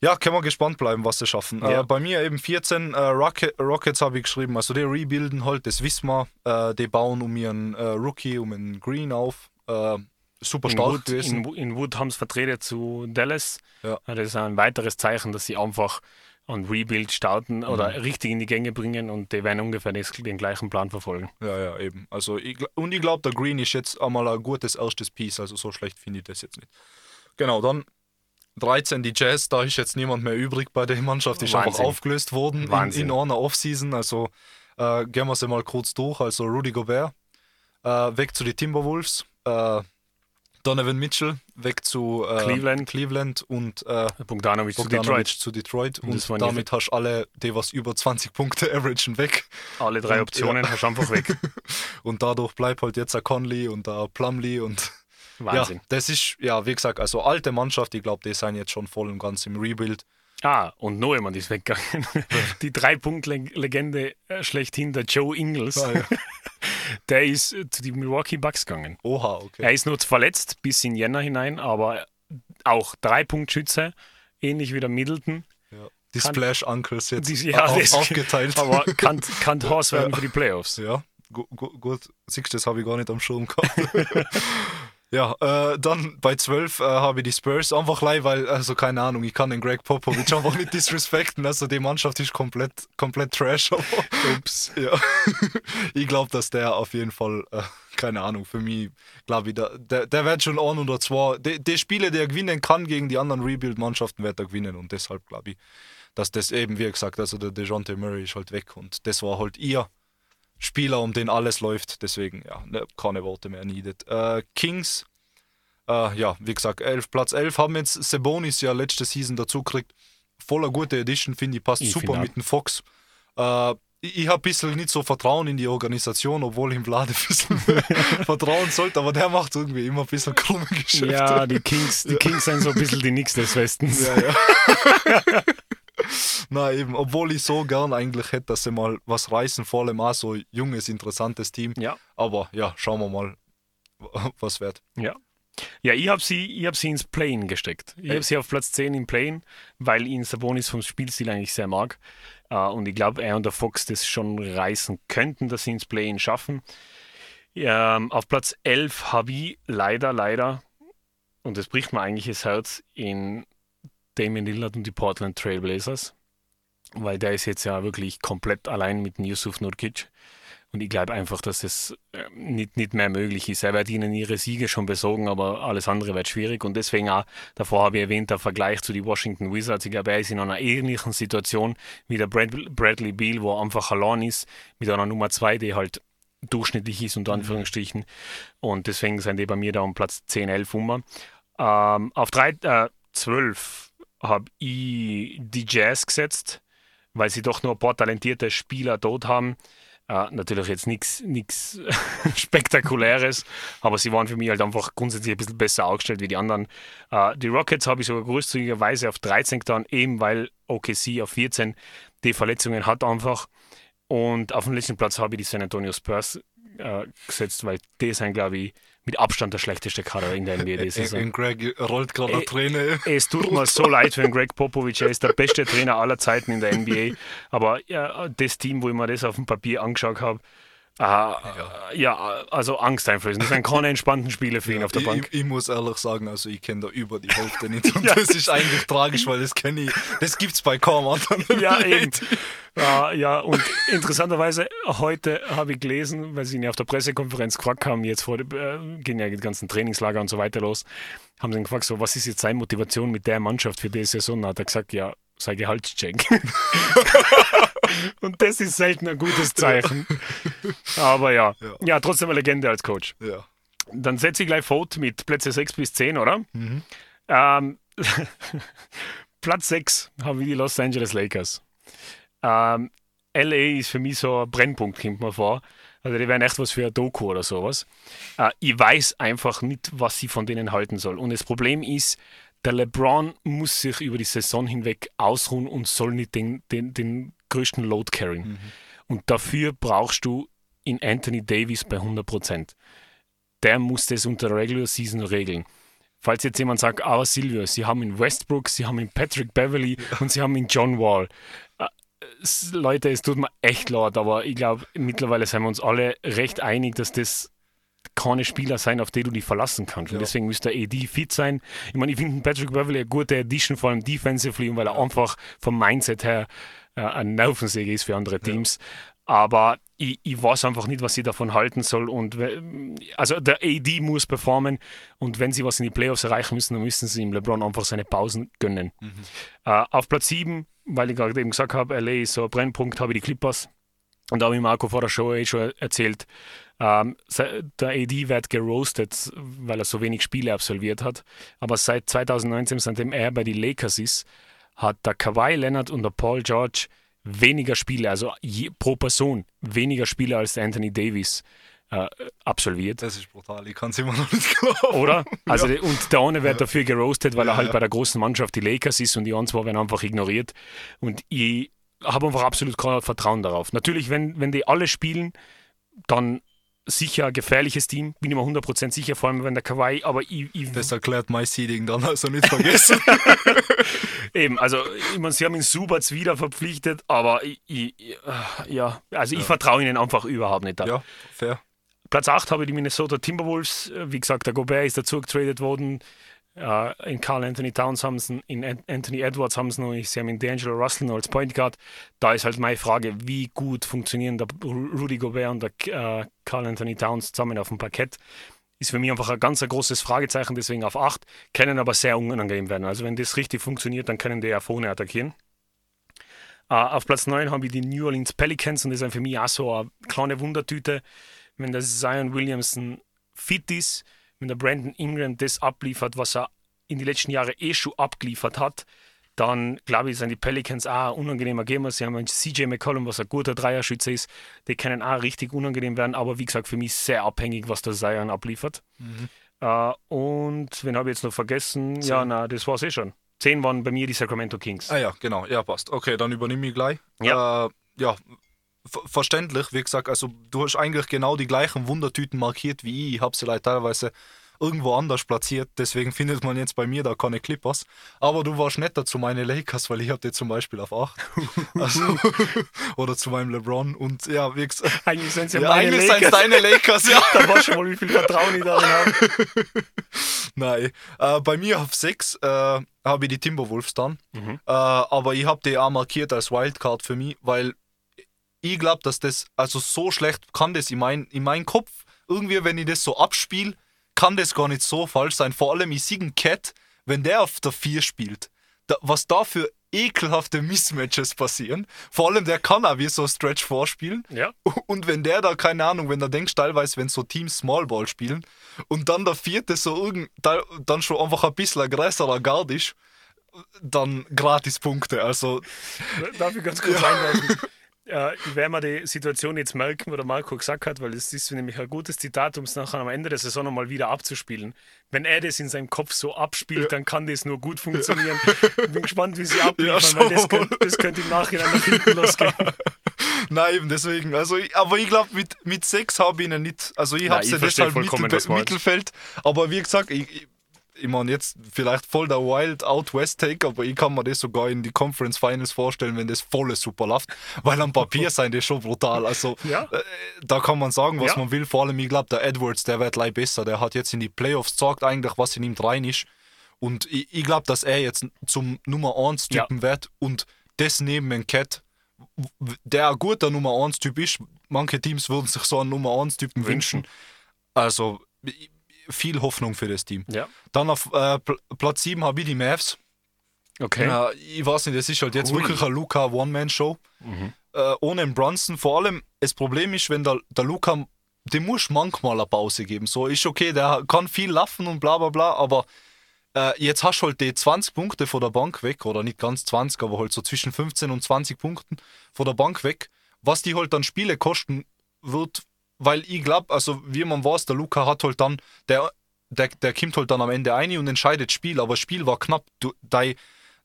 ja, können wir gespannt bleiben, was sie schaffen. Ja. Äh, bei mir eben 14 äh, Rocket, Rockets habe ich geschrieben. Also die rebuilden halt, das wissen wir. Äh, die bauen um ihren äh, Rookie, um einen Green auf. Super in stark Wood, gewesen. in, in Wood haben sie Vertreter zu Dallas. Ja. Das ist ein weiteres Zeichen, dass sie einfach ein Rebuild starten oder Mhm. richtig in die Gänge bringen und die werden ungefähr den gleichen Plan verfolgen. Ja, ja, eben. Also ich, und ich glaube, der Green ist jetzt einmal ein gutes erstes Piece, also so schlecht finde ich das jetzt nicht. Genau, dann 13 die Jazz, da ist jetzt niemand mehr übrig bei der Mannschaft, die ist einfach Wahnsinn. aufgelöst worden in, Wahnsinn. in einer Offseason. Also äh, gehen wir sie mal kurz durch. Also Rudy Gobert äh, weg zu den Timberwolves, äh, Donovan Mitchell weg zu äh, Cleveland. Cleveland und äh, Bogdanovic zu Bogdanovic Detroit. zu Detroit. Und Und, damit hast du alle, die was über 20 Punkte averagen, weg. Alle drei Und, Optionen hast du einfach weg. Und dadurch bleibt halt jetzt ein Conley und ein Plumlee und Wahnsinn. ja, das ist, ja, wie gesagt, also alte Mannschaft, ich glaube, die sind jetzt schon voll und ganz im Rebuild. Ah, und noch jemand ist weggegangen. Die Drei-Punkt-Legende äh, schlechthin, der Joe Ingles, Ah, ja. der ist äh, zu den Milwaukee Bucks gegangen. Oha, okay. Er ist nur verletzt bis in Jänner hinein, aber auch Drei-Punkt-Schütze, ähnlich wie der Middleton. Ja. Die Kann- Splash Uncles jetzt Die- ja, au- das- aufgeteilt. Aber kann, kann Horse werden für die Playoffs. ja, gu gu gut, siehst du, das habe ich gar nicht am Schirm gehabt. Ja, äh, dann bei 12 äh, habe ich die Spurs einfach leih, weil, also keine Ahnung, ich kann den Greg Popovich einfach nicht disrespekten. Also die Mannschaft ist komplett, komplett trash. Aber Ups. Ja, ich glaube, dass der auf jeden Fall, äh, keine Ahnung, für mich, glaube ich, der, der, der wird schon ein oder zwei, die, die Spiele, die er gewinnen kann gegen die anderen Rebuild-Mannschaften, wird er gewinnen und deshalb glaube ich, dass das eben, wie gesagt, also der DeJounte Murray ist halt weg und das war halt ihr Spieler, um den alles läuft, deswegen, ja, ne, keine Worte mehr needed. Äh, Kings, äh, ja, wie gesagt, elf, Platz 11 haben jetzt Sabonis ja letzte Season dazu gekriegt, voller gute Edition, finde ich, passt Ich super mit dem Fox. Äh, ich habe ein bisschen nicht so Vertrauen in die Organisation, obwohl ich ihm Vlade ein bisschen vertrauen sollte, aber der macht irgendwie immer ein bisschen krumme Geschäfte. Ja, die Kings, die Kings sind so ein bisschen die Knicks des Westens. Ja, ja. Na eben, obwohl ich so gern eigentlich hätte, dass sie mal was reißen, vor allem auch so ein junges, interessantes Team. Ja. Aber ja, schauen wir mal, was wird. Ja. Ja, ich habe sie, ich hab sie ins Play-In gesteckt. Ich habe sie auf Platz 10 im Play-In, weil ihn Sabonis vom Spielstil eigentlich sehr mag. Äh, und ich glaube, er und der Fox das schon reißen könnten, dass sie ins Play-In schaffen. Ähm, auf Platz 11 habe ich leider, leider, und das bricht mir eigentlich das Herz, in Damian Lillard und die Portland Trailblazers. Weil der ist jetzt ja wirklich komplett allein mit Yusuf Nurkic. Und ich glaube einfach, dass es äh, nicht, nicht mehr möglich ist. Er wird ihnen ihre Siege schon besorgen, aber alles andere wird schwierig. Und deswegen auch, davor habe ich erwähnt, der Vergleich zu den Washington Wizards. Ich glaube, er ist in einer ähnlichen Situation wie der Brad, Bradley Beal, wo er einfach allein ist, mit einer Nummer 2, die halt durchschnittlich ist, unter Anführungsstrichen. Und deswegen sind die bei mir da um Platz 10, 11 um. Ähm, auf 3, äh, 12 habe ich die Jazz gesetzt, weil sie doch nur ein paar talentierte Spieler dort haben. Äh, natürlich jetzt nichts Spektakuläres, aber sie waren für mich halt einfach grundsätzlich ein bisschen besser aufgestellt wie die anderen. Äh, die Rockets habe ich sogar großzügigerweise auf 13 getan, eben weil OKC auf 14 die Verletzungen hat einfach. Und auf dem letzten Platz habe ich die San Antonio Spurs äh, gesetzt, weil die sind, glaube ich, mit Abstand der schlechteste Kader in der NBA. Ist In Greg rollt gerade eine Träne. es tut mir so leid für den Greg Popovich. Er ist der beste Trainer aller Zeiten in der NBA. Aber ja, das Team, wo ich mir das auf dem Papier angeschaut habe, ja. ja. also angsteinflößend. Das sind keine entspannten Spiele für ihn auf der Bank. Ich, ich, muss ehrlich sagen, also ich kenne da über die Hälfte nicht. Und das ist eigentlich tragisch, weil das kenne ich, das gibt es bei kaum anderen. Ja, eben. Ja, ja, und interessanterweise, heute habe ich gelesen, weil sie ihn ja auf der Pressekonferenz gefragt haben, jetzt vor, äh, gehen ja die ganzen Trainingslager und so weiter los, haben sie ihn gefragt, so, was ist jetzt seine Motivation mit der Mannschaft für diese Saison? Da hat er gesagt, ja, sei Gehaltscheck. Und das ist selten ein gutes Zeichen. Aber ja. ja, ja trotzdem eine Legende als Coach. Ja. Dann setze ich gleich fort mit Plätze 6 bis 10, oder? Mhm. Ähm, Platz 6 haben wir die Los Angeles Lakers. Ähm, LA ist für mich so ein Brennpunkt, kommt mir vor. Also die wären echt was für ein Doku oder sowas. Äh, ich weiß einfach nicht, was sie von denen halten soll. Und das Problem ist, der LeBron muss sich über die Saison hinweg ausruhen und soll nicht den, den, den größten Load carryen. Mhm. Und dafür brauchst du in Anthony Davis bei 100 Prozent. Der muss das unter der Regular Season regeln. Falls jetzt jemand sagt, aber Silvio, sie haben in Westbrook, sie haben in Patrick Beverly ja. und sie haben in John Wall. Äh, Leute, es tut mir echt leid, aber ich glaube, mittlerweile sind wir uns alle recht einig, dass das keine Spieler sein, auf die du dich verlassen kannst. Und deswegen müsste der AD fit sein. Ich meine, ich finde Patrick Beverly eine gute Addition, vor allem defensively, weil er einfach vom Mindset her ein Nervensäge ist für andere Teams. Ja. Aber ich, ich, weiß einfach nicht, was sie davon halten soll. Und also der AD muss performen und wenn sie was in die Playoffs erreichen müssen, dann müssen sie ihm LeBron einfach seine Pausen gönnen. Mhm. Uh, auf Platz 7, weil ich gerade eben gesagt habe, LA ist so ein Brennpunkt, habe ich die Clippers. Und da habe ich Marco vor der Show eh schon erzählt, ähm, der AD wird geroastet, weil er so wenig Spiele absolviert hat. Aber seit 2019, seitdem er bei den Lakers ist, hat der Kawhi Leonard und der Paul George weniger Spiele, also je, pro Person weniger Spiele als der Anthony Davis äh, absolviert. Das ist brutal, ich kann es immer noch nicht glauben. Oder? Also ja. Und der eine wird dafür geroastet, weil ja, er halt ja. bei der großen Mannschaft die Lakers ist und die anderen zwei werden einfach ignoriert. Und ich habe einfach absolut kein Vertrauen darauf. Natürlich, wenn, wenn die alle spielen, dann sicher ein gefährliches Team, bin ich mir 100% sicher, vor allem wenn der Kawhi, aber ich, ich Das erklärt mein Seeding dann, also nicht vergessen. Eben, also ich meine, sie haben ihn super wieder verpflichtet, aber ich, ich, ja, also ich ja. vertraue ihnen einfach überhaupt nicht. Ja, fair. Platz 8 habe ich die Minnesota Timberwolves, wie gesagt, der Gobert ist dazu getradet worden, Uh, in Carl Anthony Towns haben sie, in Anthony Edwards haben sie noch, sie haben in D'Angelo Russell noch als Point Guard. Da ist halt meine Frage, wie gut funktionieren der Rudy Gobert und der uh, Carl Anthony Towns zusammen auf dem Parkett? Ist für mich einfach ein ganz großes Fragezeichen, deswegen auf 8, können aber sehr unangenehm werden. Also wenn das richtig funktioniert, dann können die ja vorne attackieren. Uh, auf Platz 9 haben wir die New Orleans Pelicans und das ist für mich auch so eine kleine Wundertüte. Wenn der Zion Williamson fit ist, wenn der Brandon Ingram das abliefert, was er in den letzten Jahren eh schon abgeliefert hat, dann glaube ich, sind die Pelicans auch ein unangenehmer Gamer. Sie haben einen CJ McCollum, was ein guter Dreierschütze ist. Die können auch richtig unangenehm werden, aber wie gesagt, für mich sehr abhängig, was der Zion abliefert. Mhm. Uh, und wen habe ich jetzt noch vergessen? Zehn. Ja, na, das war es eh schon. Zehn waren bei mir die Sacramento Kings. Ah ja, genau. Ja, passt. Okay, dann übernehme ich gleich. Ja. Uh, ja, verständlich, wie gesagt, also du hast eigentlich genau die gleichen Wundertüten markiert wie ich. Ich habe sie leider teilweise irgendwo anders platziert, deswegen findet man jetzt bei mir da keine Clippers. Aber du warst netter zu meinen Lakers, weil ich habe die zum Beispiel auf 8. Also, oder zu meinem LeBron und ja, wie gesagt. Eigentlich sind es ja, ja meine eigentlich Lakers. deine Lakers, ja. da war schon mal, wie viel Vertrauen ich darin habe. Nein, äh, bei mir auf 6 äh, habe ich die Timberwolves dann. Mhm. Äh, aber ich habe die auch markiert als Wildcard für mich, weil ich glaube, dass das, also so schlecht kann das in, mein, in meinem Kopf, irgendwie, wenn ich das so abspiele, kann das gar nicht so falsch sein. Vor allem, ich sehe einen Cat, wenn der auf der 4 spielt, da, was da für ekelhafte Mismatches passieren. Vor allem, der kann auch wie so Stretch vorspielen. Ja. Und wenn der da, keine Ahnung, wenn der denkt, teilweise, wenn so Teams Small Ball spielen und dann der vierte so irgend, dann schon einfach ein bisschen größerer Guard ist, dann Gratispunkte. Also. Darf ich ganz kurz ja. einwerfen? Äh, ich werde mir die Situation jetzt merken, was der Marco gesagt hat, weil es ist nämlich ein gutes Zitat, um es nachher am Ende der Saison nochmal wieder abzuspielen. Wenn er das in seinem Kopf so abspielt, ja. dann kann das nur gut funktionieren. Ich bin gespannt, wie sie abliefern, ja, weil das könnte, das könnte im Nachhinein nach hinten losgehen. Nein, eben deswegen. Also, aber ich glaube, mit, mit sechs habe ich ihn nicht. Also, ich habe sie deshalb Mittel, Mittelfeld. Aber wie gesagt, ich, ich meine, jetzt vielleicht voll der Wild Out West Take, aber ich kann mir das sogar in die Conference Finals vorstellen, wenn das voll super läuft. Weil am Papier sein das schon brutal. Also Ja. äh, da kann man sagen, was Ja. man will. Vor allem, ich glaube, der Edwards, der wird gleich besser. Der hat jetzt in die Playoffs gesagt eigentlich, was in ihm rein ist. Und ich, ich glaube, dass er jetzt zum Nummer 1 Typen wird und das neben dem Cat, der ein guter Nummer 1 Typ ist. Manche Teams würden sich so einen Nummer 1 Typen Wünschen. wünschen. Also i- viel Hoffnung für das Team. Ja. Dann auf äh, Pl Platz 7 habe ich die Mavs. Okay. Ja, ich weiß nicht, das ist halt jetzt Hui. wirklich eine Luca One-Man-Show. Äh, ohne den Brunson. Vor allem, das Problem ist, wenn der, der Luca, dem muss manchmal eine Pause geben. So ist okay, der kann viel laufen und bla bla bla, aber äh, jetzt hast du halt die 20 Punkte von der Bank weg, oder nicht ganz 20, aber halt so zwischen 15 und 20 Punkten von der Bank weg, was die halt dann Spiele kosten wird, weil ich glaube, also wie man weiß, der Luca hat halt dann, der, der, der kommt halt dann am Ende ein und entscheidet Spiel, aber das Spiel war knapp. Du, dei,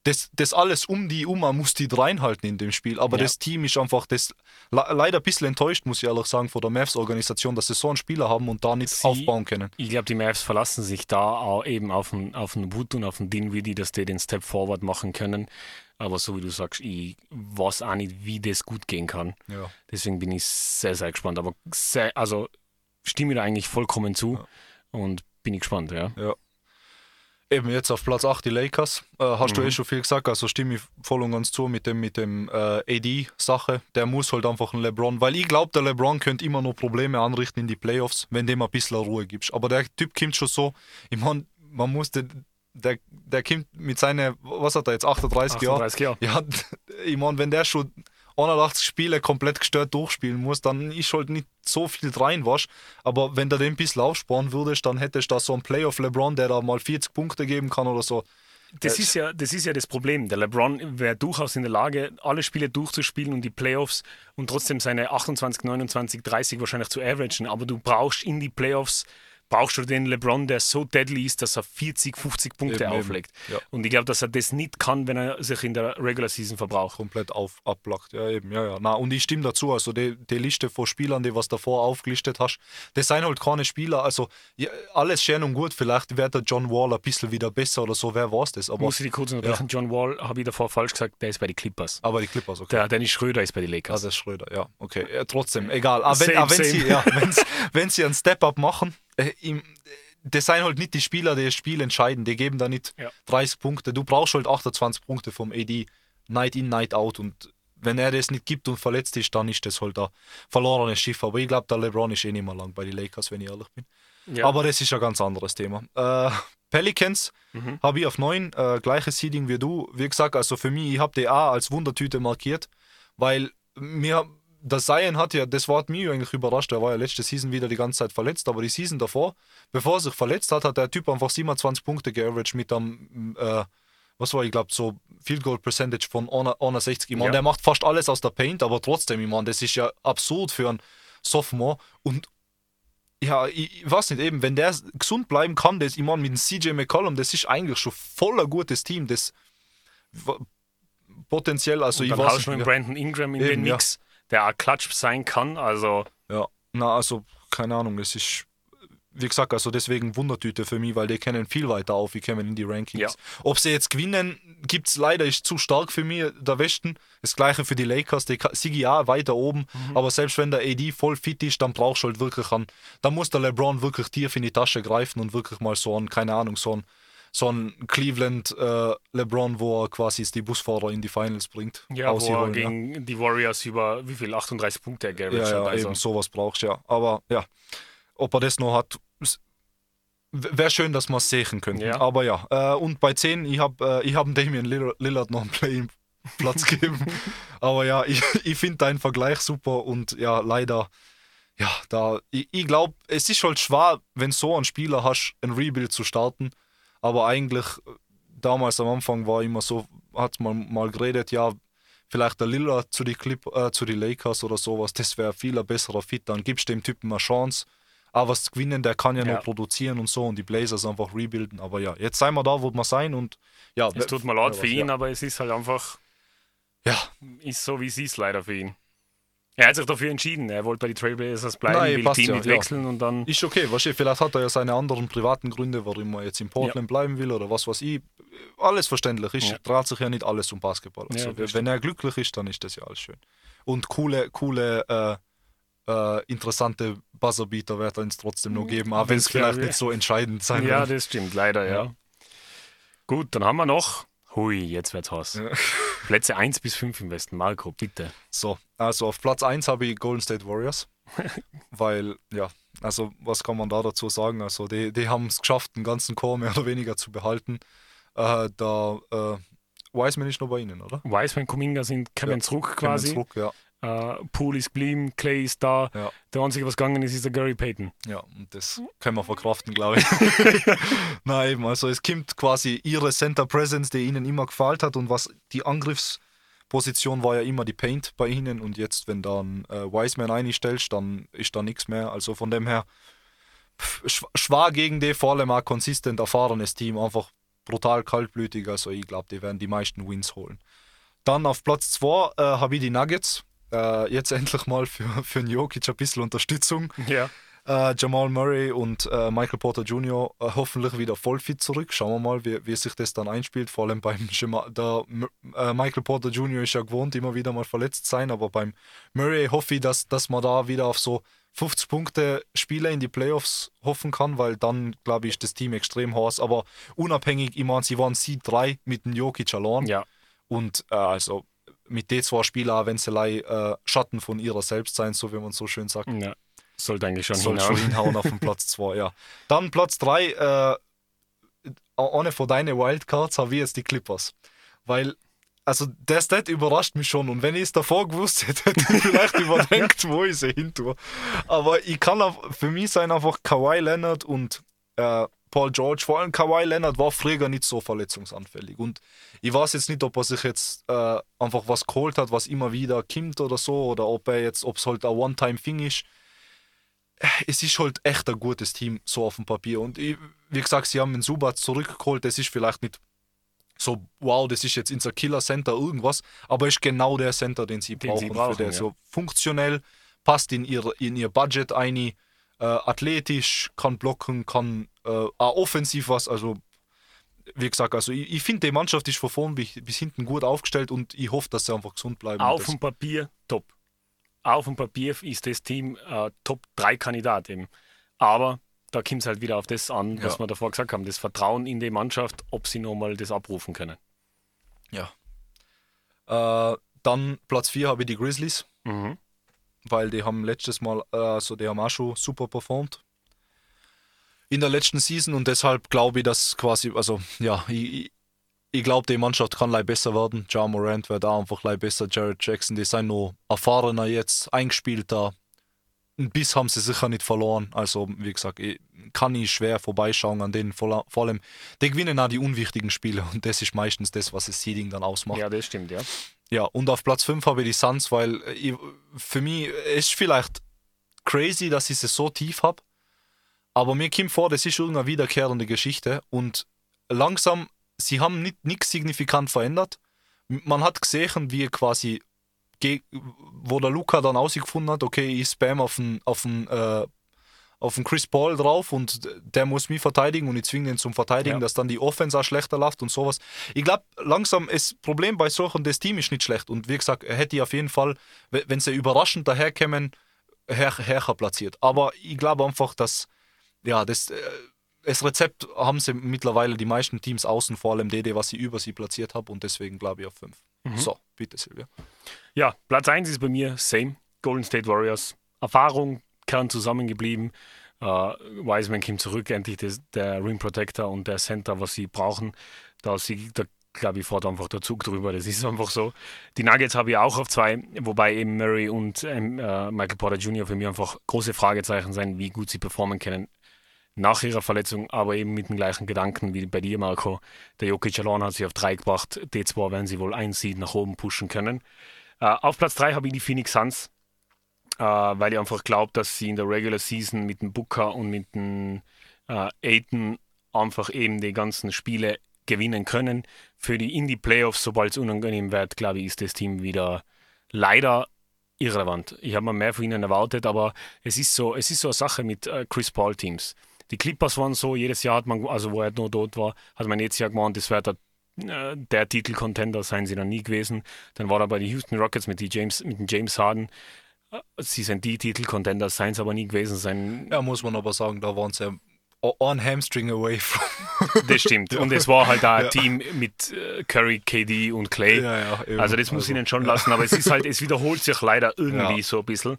das, das alles um die Uma muss die reinhalten in dem Spiel. Aber Ja. das Team ist einfach das le- leider ein bisschen enttäuscht, muss ich ehrlich sagen, von der Mavs-Organisation, dass sie so einen Spieler haben und da nicht Sie- aufbauen können. Ich glaube, die Mavs verlassen sich da auch eben auf den, auf den Wood und auf den Dinwiddie, dass die den Step Forward machen können. Aber so wie du sagst, ich weiß auch nicht, wie das gut gehen kann. Ja. Deswegen bin ich sehr, sehr gespannt. Aber sehr, also stimme ich da eigentlich vollkommen zu und bin ich gespannt, ja. Eben jetzt auf Platz 8 die Lakers. Äh, hast du Mhm. eh schon viel gesagt, also stimme ich voll und ganz zu mit dem, mit dem äh, AD-Sache. Der muss halt einfach einen LeBron, weil ich glaube, der LeBron könnte immer noch Probleme anrichten in die Playoffs, wenn dem ein bisschen Ruhe gibst. Aber der Typ kommt schon so, ich meine, man muss den, der, der kommt mit seinen, was hat er jetzt, 38, Jahren? 38 Jahre. Ja, ich meine, wenn der schon 81 Spiele komplett gestört durchspielen muss, dann ist halt nicht so viel rein, was. Aber wenn du den ein bisschen aufsparen würdest, dann hättest du da so einen Playoff LeBron, der da mal 40 Punkte geben kann oder so. Das Äh, ist, ja, das ist ja das Problem. Der LeBron wäre durchaus in der Lage, alle Spiele durchzuspielen und die Playoffs und trotzdem seine 28, 29, 30 wahrscheinlich zu averagen. Aber du brauchst in die Playoffs, brauchst du den LeBron, der so deadly ist, dass er 40, 50 Punkte Eben, eben. auflegt. Ja. Und ich glaube, dass er das nicht kann, wenn er sich in der Regular Season verbraucht. komplett auf, abblackt. Ja, eben, ja, ja. Na, und ich stimme dazu, also die, die Liste von Spielern, die was davor aufgelistet hast, das sind halt keine Spieler, also ja, alles schön und gut, vielleicht wird der John Wall ein bisschen wieder besser oder so, wer weiß das, aber, Muss ich die kurz unterbrechen? John Wall, habe ich davor falsch gesagt, der ist bei den Clippers. aber die Clippers, okay. Der Dennis Schröder ist bei den Ah, Lakers. ist Schröder, ja, okay. Ja, trotzdem, egal. Aber wenn, Same, aber wenn, same. Sie, ja, wenn, sie- wenn einen Step-Up machen, im, das sind halt nicht die Spieler, die das Spiel entscheiden. Die geben da nicht Ja. 30 Punkte. Du brauchst halt 28 Punkte vom AD, Night in, Night out. Und wenn er das nicht gibt und verletzt ist, dann ist das halt ein verlorenes Schiff. Aber ich glaube, der LeBron ist eh nicht mehr lang bei den Lakers, wenn ich ehrlich bin. Ja. Aber das ist ein ganz anderes Thema. Äh, Pelicans Mhm. habe ich auf 9, äh, gleiches Seeding wie du. Wie gesagt, also für mich, ich habe die A als Wundertüte markiert, weil mir der Zion hat ja, das war hat mich eigentlich überrascht, er war ja letzte Season wieder die ganze Zeit verletzt, aber die Season davor, bevor er sich verletzt hat, hat der Typ einfach 27 Punkte geaveraged mit einem, äh, was war ich glaube, so Field Goal Percentage von 61. Ich meine, Ja. der macht fast alles aus der Paint, aber trotzdem, ich meine, das ist ja absurd für einen Sophomore und ja, ich, ich weiß nicht, eben, wenn der gesund bleiben kann, das, ich meine, mit dem CJ McCollum, das ist eigentlich schon voll ein gutes Team, das potenziell, also Und ich dann weiß nicht, mit ja, Brandon Ingram in Eben, den ja. Der auch Klatsch sein kann. Also ja, na, also, keine Ahnung, es ist, wie gesagt, also deswegen Wundertüte für mich, weil die kennen viel weiter auf, wie kommen in die Rankings. Ja. Ob sie jetzt gewinnen, gibt es leider, ist zu stark für mich, der Westen. Das gleiche für die Lakers, die Sigi ja weiter oben, Mhm. aber selbst wenn der AD voll fit ist, dann brauchst du halt wirklich an, dann muss der LeBron wirklich tief in die Tasche greifen und wirklich mal so ein, keine Ahnung, so ein, so ein Cleveland äh, LeBron, wo er quasi die Busfahrer in die Finals bringt. ja, wo er ausholen, ja. gegen die Warriors über wie viel 38 Punkte er Ja, ja. Also. eben sowas brauchst ja. Aber ja, ob er das noch hat, wäre schön, dass wir es sehen könnten. Ja. Aber ja, äh, und bei 10, ich habe äh, ich hab Damian Lillard, noch einen Play-Platz gegeben. Aber ja, ich, ich finde deinen Vergleich super und ja, leider, ja, da, ich, ich glaube, es ist halt schwer, wenn so ein Spieler hast, ein Rebuild zu starten. Aber eigentlich, damals am Anfang war immer so, hat man mal geredet, ja, vielleicht der Lillard zu die, Clip, äh, zu die Lakers oder sowas, das wäre viel ein besserer Fit. Dann gibst du dem Typen eine Chance. Aber was zu gewinnen, der kann ja, Ja. noch produzieren und so und die Blazers einfach rebuilden. Aber ja, jetzt sind wir da, wo wir sein und ja. Es tut mir leid für ihn, Ja. aber es ist halt einfach, ja, ist so wie es ist leider für ihn. Er hat sich dafür entschieden. Er wollte bei den Trailblazers bleiben, Nein, will passt Team ja, nicht ja. wechseln und dann. Ist okay, du, vielleicht hat er ja seine anderen privaten Gründe, warum er jetzt in Portland bleiben will oder was weiß ich. Alles verständlich. Ist, Ja. dreht sich ja nicht alles um Basketball. Ja, Also, wenn er glücklich ist, dann ist das ja alles schön. Und coole, coole, äh, äh, interessante Buzzerbeater wird er uns trotzdem noch geben, auch wenn es vielleicht ich. nicht so entscheidend sein Ja, wird. das stimmt, leider, ja. Ja. Gut, dann haben wir noch. Hui, jetzt wird's heiß. Ja. Plätze 1 bis 5 im Westen. Marco, bitte. So, also auf Platz 1 habe ich Golden State Warriors. weil, ja, also was kann man da dazu sagen? Also die, die haben es geschafft, den ganzen Chor mehr oder weniger zu behalten. Äh, da äh, Wiseman ist noch bei ihnen, oder? Wiseman, Kuminga sind kommen Ja, Kommen quasi. Zurück, ja. Äh, Poole ist geblieben, Clay ist da. Ja. Der einzige, was gegangen ist, ist der Gary Payton. Ja, und das können wir verkraften, glaube ich. Nein, eben, also es kommt quasi ihre Center Presence, die ihnen immer gefällt hat und was die Angriffsposition war ja immer die Paint bei ihnen und jetzt, wenn dann äh, Wiseman einstellst, dann ist da nichts mehr. Also von dem her, pff, schw- schwer gegen die, vor allem auch konsistent erfahrenes Team, einfach brutal kaltblütig. Also ich glaube, die werden die meisten Wins holen. Dann auf Platz 2 äh, habe ich die Nuggets. Äh, jetzt endlich mal für, für einen Jokic ein bisschen Unterstützung. Ja. Äh, Jamal Murray und äh, Michael Porter Jr. Äh, hoffentlich wieder voll fit zurück. Schauen wir mal, wie, wie sich das dann einspielt. Vor allem beim Jama der, äh, Michael Porter Jr. ist ja gewohnt, immer wieder mal verletzt sein, aber beim Murray hoffe ich, dass, dass man da wieder auf so 50 Punkte Spiele in die Playoffs hoffen kann, weil dann, glaube ich, ist das Team extrem heiß. Aber unabhängig, ich meine, sie waren Seed 3 mit dem Jokic allein. Ja. Und äh, also mit den zwei Spielern, wenn sie äh, Schatten von ihrer selbst sein, so wie man so schön sagt. ja. Sollte eigentlich schon Soll schon hinhauen. hinhauen auf den Platz 2, ja. Dann Platz 3, äh, ohne von deinen Wildcards habe ich jetzt die Clippers. Weil, also der Stat überrascht mich schon und wenn ich es davor gewusst hätte, hätte ich vielleicht überdenkt, wo ich sie hin tue. Aber ich kann auch, für mich sein einfach Kawhi Leonard und äh, Paul George, vor allem Kawhi Leonard war früher nicht so verletzungsanfällig und ich weiß jetzt nicht, ob er sich jetzt äh, einfach was geholt hat, was immer wieder kommt oder so oder ob er jetzt, ob es halt ein One-Time-Thing ist es ist halt echt ein gutes Team, so auf dem Papier. Und ich, wie gesagt, sie haben den Subat zurückgeholt. Das ist vielleicht nicht so, wow, das ist jetzt unser Killer-Center, irgendwas, aber ist genau der Center, den sie Den brauchen. sie brauchen, den. ja. So funktionell, passt in ihr, in ihr Budget ein, äh, athletisch, kann blocken, kann äh, auch offensiv was. Also, wie gesagt, also ich, ich finde, die Mannschaft ist von vorn bis, bis hinten gut aufgestellt und ich hoffe, dass sie einfach gesund bleiben. Auf dem Papier top. Auf dem Papier ist das Team äh, Top 3 Kandidat eben. Aber da kommt es halt wieder auf das an, was Ja. wir davor gesagt haben, das Vertrauen in die Mannschaft, ob sie nochmal das abrufen können. Ja. Äh, dann Platz 4 habe ich die Grizzlies. Mhm. weil die haben letztes Mal, äh, also die haben auch schon super performt in der letzten Season und deshalb glaube ich, dass quasi, also ja, ich, ich- glaube, die Mannschaft kann leicht besser werden. Ja Morant wird auch einfach leicht besser. Jared Jackson, die sind noch erfahrener jetzt, eingespielter. Ein Biss haben sie sicher nicht verloren. Also, wie gesagt, ich, kann ich schwer vorbeischauen an denen. Vor vor allem, die gewinnen auch die unwichtigen Spiele und das ist meistens das, was das Seeding dann ausmacht. Ja, das stimmt, ja. Ja, und auf Platz 5 habe ich die Suns, weil ich, für mich ist vielleicht crazy, dass ich sie so tief habe. Aber mir kommt vor, das ist irgendeine wiederkehrende Geschichte. Und langsam, sie haben nicht nichts signifikant verändert. Man hat gesehen, wie quasi, wo der Luca dann ausgefunden hat, okay, ich spam auf den, auf den, äh, auf den Chris Paul drauf und der muss mich verteidigen und ich zwinge ihn zum Verteidigen, Ja. dass dann die Offense auch schlechter läuft und sowas. Ich glaube, langsam ist das Problem bei solchen, das Team ist nicht schlecht. Und wie gesagt, er hätte auf jeden Fall, we- wenn sie überraschend daherkämen, her, hercher platziert. Aber ich glaube einfach, dass ja, das, äh, das Rezept haben sie mittlerweile die meisten Teams außen, vor allem die was sie über sie platziert haben und deswegen glaube ich auf 5. So, bitte Silvia. Ja, Platz 1 ist bei mir same. Golden State Warriors. Erfahrung, Kern zusammengeblieben. Äh, Wiseman kommt zurück, endlich das, der Rim Protector und der Center, was sie brauchen. Da, sie, da glaube ich, fährt einfach der Zug drüber. Das ist einfach so. Die Nuggets habe ich auch auf zwei, wobei eben Murray und ähm, äh, Michael Porter Jr. für mich einfach große Fragezeichen sein, wie gut sie performen können nach ihrer Verletzung, aber eben mit dem gleichen Gedanken wie bei dir, Marco. Der Jokic allein hat sie auf drei gebracht. Die zwei werden sie wohl ein Seed nach oben pushen können. Äh, auf Platz 3 habe ich die Phoenix Suns, äh, weil ich einfach glaube, dass sie in der Regular Season mit dem Booker und mit dem äh, Aiton einfach eben die ganzen Spiele gewinnen können. Für die Indie Playoffs, sobald es unangenehm wird, glaube ich, ist das Team wieder leider irrelevant. Ich habe mir mehr von ihnen erwartet, aber es ist so, es ist so eine Sache mit äh, Chris Paul Teams. Die Clippers waren so, jedes Jahr hat man, also wo er noch dort war, hat man jetzt Jahr gemeint, das wäre der, äh, der Titelcontender, seien sie dann nie gewesen. Dann war er bei den Houston Rockets mit, die James, mit dem James Harden. Äh, Sie sind die Titelcontender, seien sie aber nie gewesen. Sein, Ja, muss man aber sagen, da waren sie ja on Hamstring away from. Das stimmt. Und es war halt auch ein Team mit äh, Curry, KD und Clay. Ja, ja. Also das muss Also, ihnen schon lassen, aber es ist halt, es wiederholt sich leider irgendwie Ja. so ein bisschen.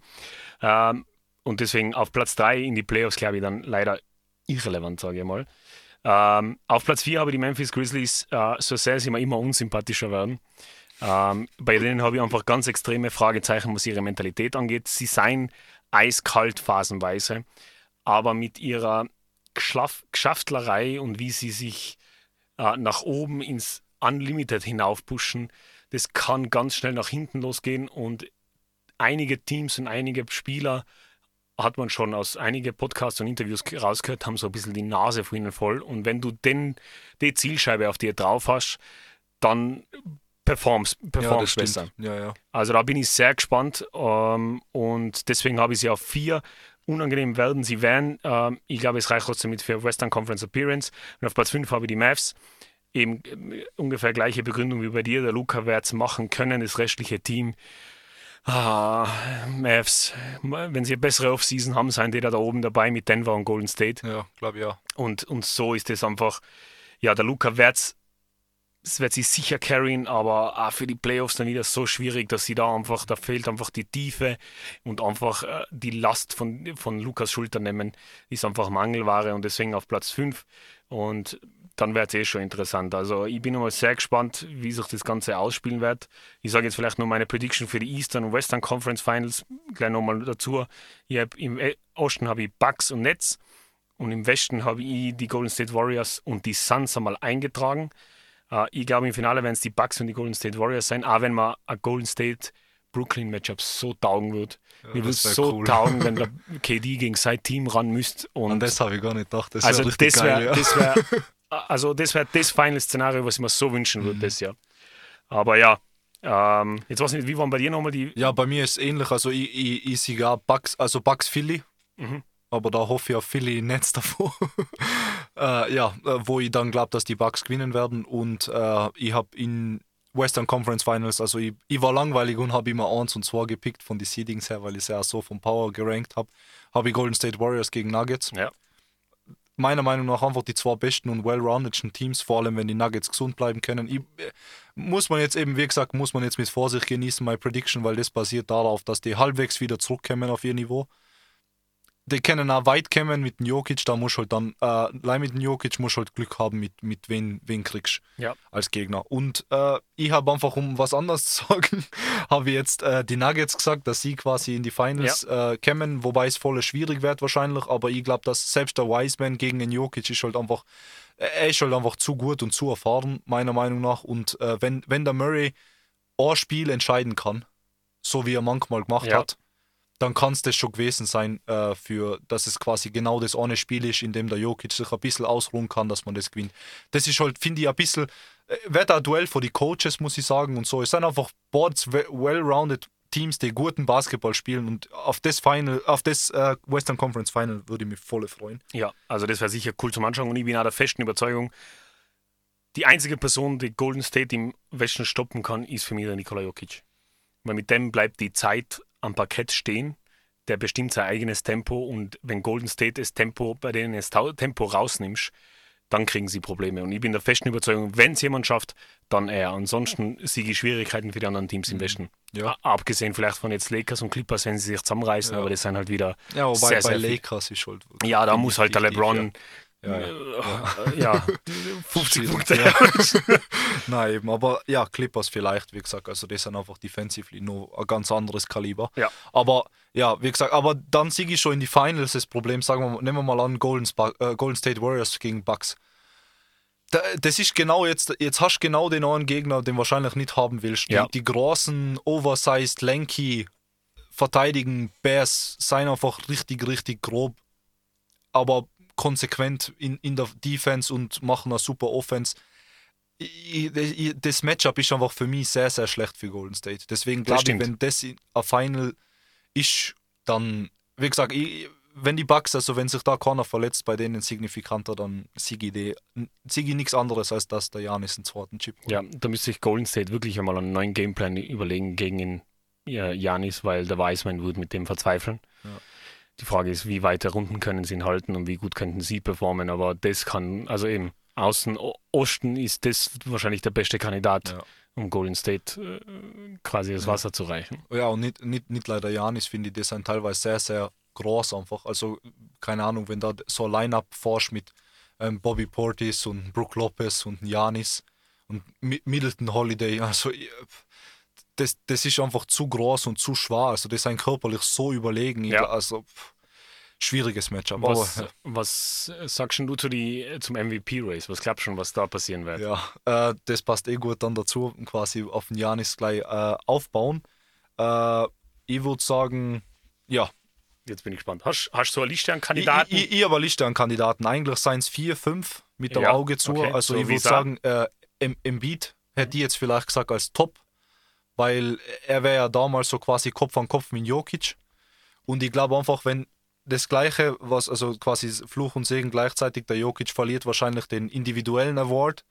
Ähm, und deswegen auf Platz 3 in die Playoffs, glaube ich, dann leider irrelevant, sage ich mal. Ähm, auf Platz 4 habe ich die Memphis Grizzlies, äh, so sehr sie mir immer unsympathischer werden. Ähm, bei denen habe ich einfach ganz extreme Fragezeichen, was ihre Mentalität angeht. Sie seien eiskalt phasenweise, aber mit ihrer Geschlaf Geschaftlerei und wie sie sich äh, nach oben ins Unlimited hinaufpushen, das kann ganz schnell nach hinten losgehen und einige Teams und einige Spieler hat man schon aus einigen Podcasts und Interviews ge- rausgehört, haben so ein bisschen die Nase von ihnen voll. Und wenn du denn die Zielscheibe auf dir drauf hast, dann performst, Ja, performst besser. stimmt. Ja, ja. Also da bin ich sehr gespannt ähm, und deswegen habe ich sie auf vier. Unangenehm werden sie werden. Ähm, ich glaube, es reicht trotzdem mit für Western Conference Appearance. Und auf Platz 5 habe ich die Mavs. Eben äh, ungefähr gleiche Begründung wie bei dir. Der Luca wird es machen können, das restliche Team. Ah, Mavs, wenn sie eine bessere Offseason haben, sind die da, da oben dabei mit Denver und Golden State. Ja, glaube ja. Und, und so ist es einfach, ja, der Luca wird's, es wird sie sicher carryen, aber auch für die Playoffs dann wieder so schwierig, dass sie da einfach, da fehlt einfach die Tiefe und einfach äh, die Last von, von Lukas Schultern nehmen, ist einfach Mangelware und deswegen auf Platz 5 und dann wird es eh schon interessant. Also ich bin nochmal sehr gespannt, wie sich das Ganze ausspielen wird. Ich sage jetzt vielleicht nur meine Prediction für die Eastern und Western Conference Finals gleich nochmal dazu. Ich hab, Im äh, Osten habe ich Bucks und Nets und im Westen habe ich die Golden State Warriors und die Suns einmal eingetragen. Äh, ich glaube, im Finale werden es die Bucks und die Golden State Warriors sein, auch wenn man ein Golden State Brooklyn Matchup so taugen wird. Mir würde wär so cool. taugen, wenn der KD gegen sein Team ran müsste. Und An das habe ich gar nicht gedacht. Das also wär das wäre ja. das wär, also das wäre das Final-Szenario, was ich mir so wünschen Mhm. würde, das Jahr. Aber ja, ähm, jetzt weiß ich nicht, wie waren bei dir nochmal die. Ja, bei mir ist es ähnlich. Also ich, ich, ich sehe gar Bucks, also Bucks Philly. Mhm. Aber da hoffe ich auf Philly Netz davor. äh, ja, äh, wo ich dann glaube, dass die Bucks gewinnen werden. Und äh, ich habe in Western Conference Finals, also ich, ich war langweilig und habe immer 1 und 2 gepickt von den Seedings her, weil ich es ja so vom Power gerankt habe. Habe ich Golden State Warriors gegen Nuggets. Ja. Meiner Meinung nach einfach die zwei besten und well-roundeden Teams, vor allem wenn die Nuggets gesund bleiben können. Ich, äh, muss man jetzt eben, wie gesagt, muss man jetzt mit Vorsicht genießen, meine Prediction, weil das basiert darauf, dass die halbwegs wieder zurückkommen auf ihr Niveau. Die können auch weit kommen mit dem Jokic, da muss halt dann, äh, mit dem Jokic muss halt Glück haben, mit, mit wen, wen kriegst Ja. als Gegner. Und äh, ich habe einfach, um was anderes zu sagen, habe ich jetzt äh, die Nuggets gesagt, dass sie quasi in die Finals äh, kommen, wobei es voll schwierig wird wahrscheinlich, aber ich glaube, dass selbst der Wiseman gegen den Jokic ist halt einfach, er ist halt einfach zu gut und zu erfahren, meiner Meinung nach. Und äh, wenn, wenn der Murray ein Spiel entscheiden kann, so wie er manchmal gemacht Ja. hat, dann kann es das schon gewesen sein, äh, für, dass es quasi genau das eine Spiel ist, in dem der Jokic sich ein bisschen ausruhen kann, dass man das gewinnt. Das ist halt, finde ich, ein bisschen, äh, wird ein Duell für die Coaches, muss ich sagen, und so. Es sind einfach boards we- well-rounded Teams, die guten Basketball spielen und auf das Final, auf das äh, Western Conference Final würde ich mich voll freuen. Ja, also das wäre sicher cool zum Anschauen und ich bin auch der festen Überzeugung, die einzige Person, die Golden State im Westen stoppen kann, ist für mich der Nikola Jokic. Weil mit dem bleibt die Zeit am Parkett stehen, der bestimmt sein eigenes Tempo und wenn Golden State das Tempo, bei denen das Tempo rausnimmst, dann kriegen sie Probleme. Und ich bin der festen Überzeugung, wenn es jemand schafft, dann er. Ansonsten sehe ich Schwierigkeiten für die anderen Teams im Westen. Ja. Abgesehen vielleicht von jetzt Lakers und Clippers, wenn sie sich zusammenreißen, Ja. aber das sind halt wieder Ja, wobei sehr, bei sehr. Lakers ist halt. Ja, da muss halt der LeBron Ja, ja. äh, ja, 50 Schwierig, Punkte. ja. Nein, eben, aber ja, Clippers vielleicht, wie gesagt, also das sind einfach defensively noch ein ganz anderes Kaliber. Ja. Aber ja, wie gesagt, aber dann siege ich schon in die Finals das Problem, sagen wir, mal- nehmen wir mal an, Golden, Spa äh, Golden State Warriors gegen Bucks. Da, das ist genau jetzt, jetzt hast du genau den einen Gegner, den du wahrscheinlich nicht haben willst. Ja. Die, die großen, oversized, lanky, verteidigen Bears seien einfach richtig, richtig grob, aber konsequent in, in der Defense und machen eine super Offense. ich, ich, das Matchup ist einfach für mich sehr, sehr schlecht für Golden State. Deswegen glaube ich, wenn das ein Final ist, dann, wie gesagt, ich, wenn die Bugs, also wenn sich da keiner verletzt, bei denen signifikanter, dann siege ich, sieg ich nichts anderes, als dass der Janis einen zweiten Chip holt. Ja, da müsste sich Golden State wirklich einmal einen neuen Gameplan überlegen gegen den Janis, weil der Weißmann würde mit dem verzweifeln. Ja. Die Frage ist, wie weite Runden können sie ihn halten und wie gut könnten sie performen, aber das kann, also eben, Außen Osten ist das wahrscheinlich der beste Kandidat. Ja um Golden State äh, quasi das Wasser zu reichen. Ja, und nicht, nicht, nicht leider Janis, finde ich, das sind teilweise sehr, sehr groß einfach. Also, keine Ahnung, wenn da so ein Line-Up forsch mit ähm, Bobby Portis und Brook Lopez und Janis und Middleton Holiday, also das, das ist einfach zu groß und zu schwer. Also, das ist ein körperlich so überlegen. Ja. Also, schwieriges Matchup. Was, aber, was sagst du zu die, zum MVP-Race? Was glaubst du schon, was da passieren wird? Ja, äh, das passt eh gut dann dazu, quasi auf den Janis gleich äh, aufbauen. Äh, ich würde sagen, ja, Jetzt bin ich gespannt. Hast, du so eine Liste an Kandidaten? Ich, ich, ich habe eine Liste an Kandidaten. Eigentlich seien es vier, fünf mit dem ja, Auge zu. Okay. Also so ich würde sagen, äh, Embiid hätte ich jetzt vielleicht gesagt als Top, weil er wäre ja damals so quasi Kopf an Kopf mit Jokic. Und ich glaube einfach, wenn das Gleiche, was also quasi Fluch und Segen gleichzeitig, der Jokic verliert wahrscheinlich den individuellen Award,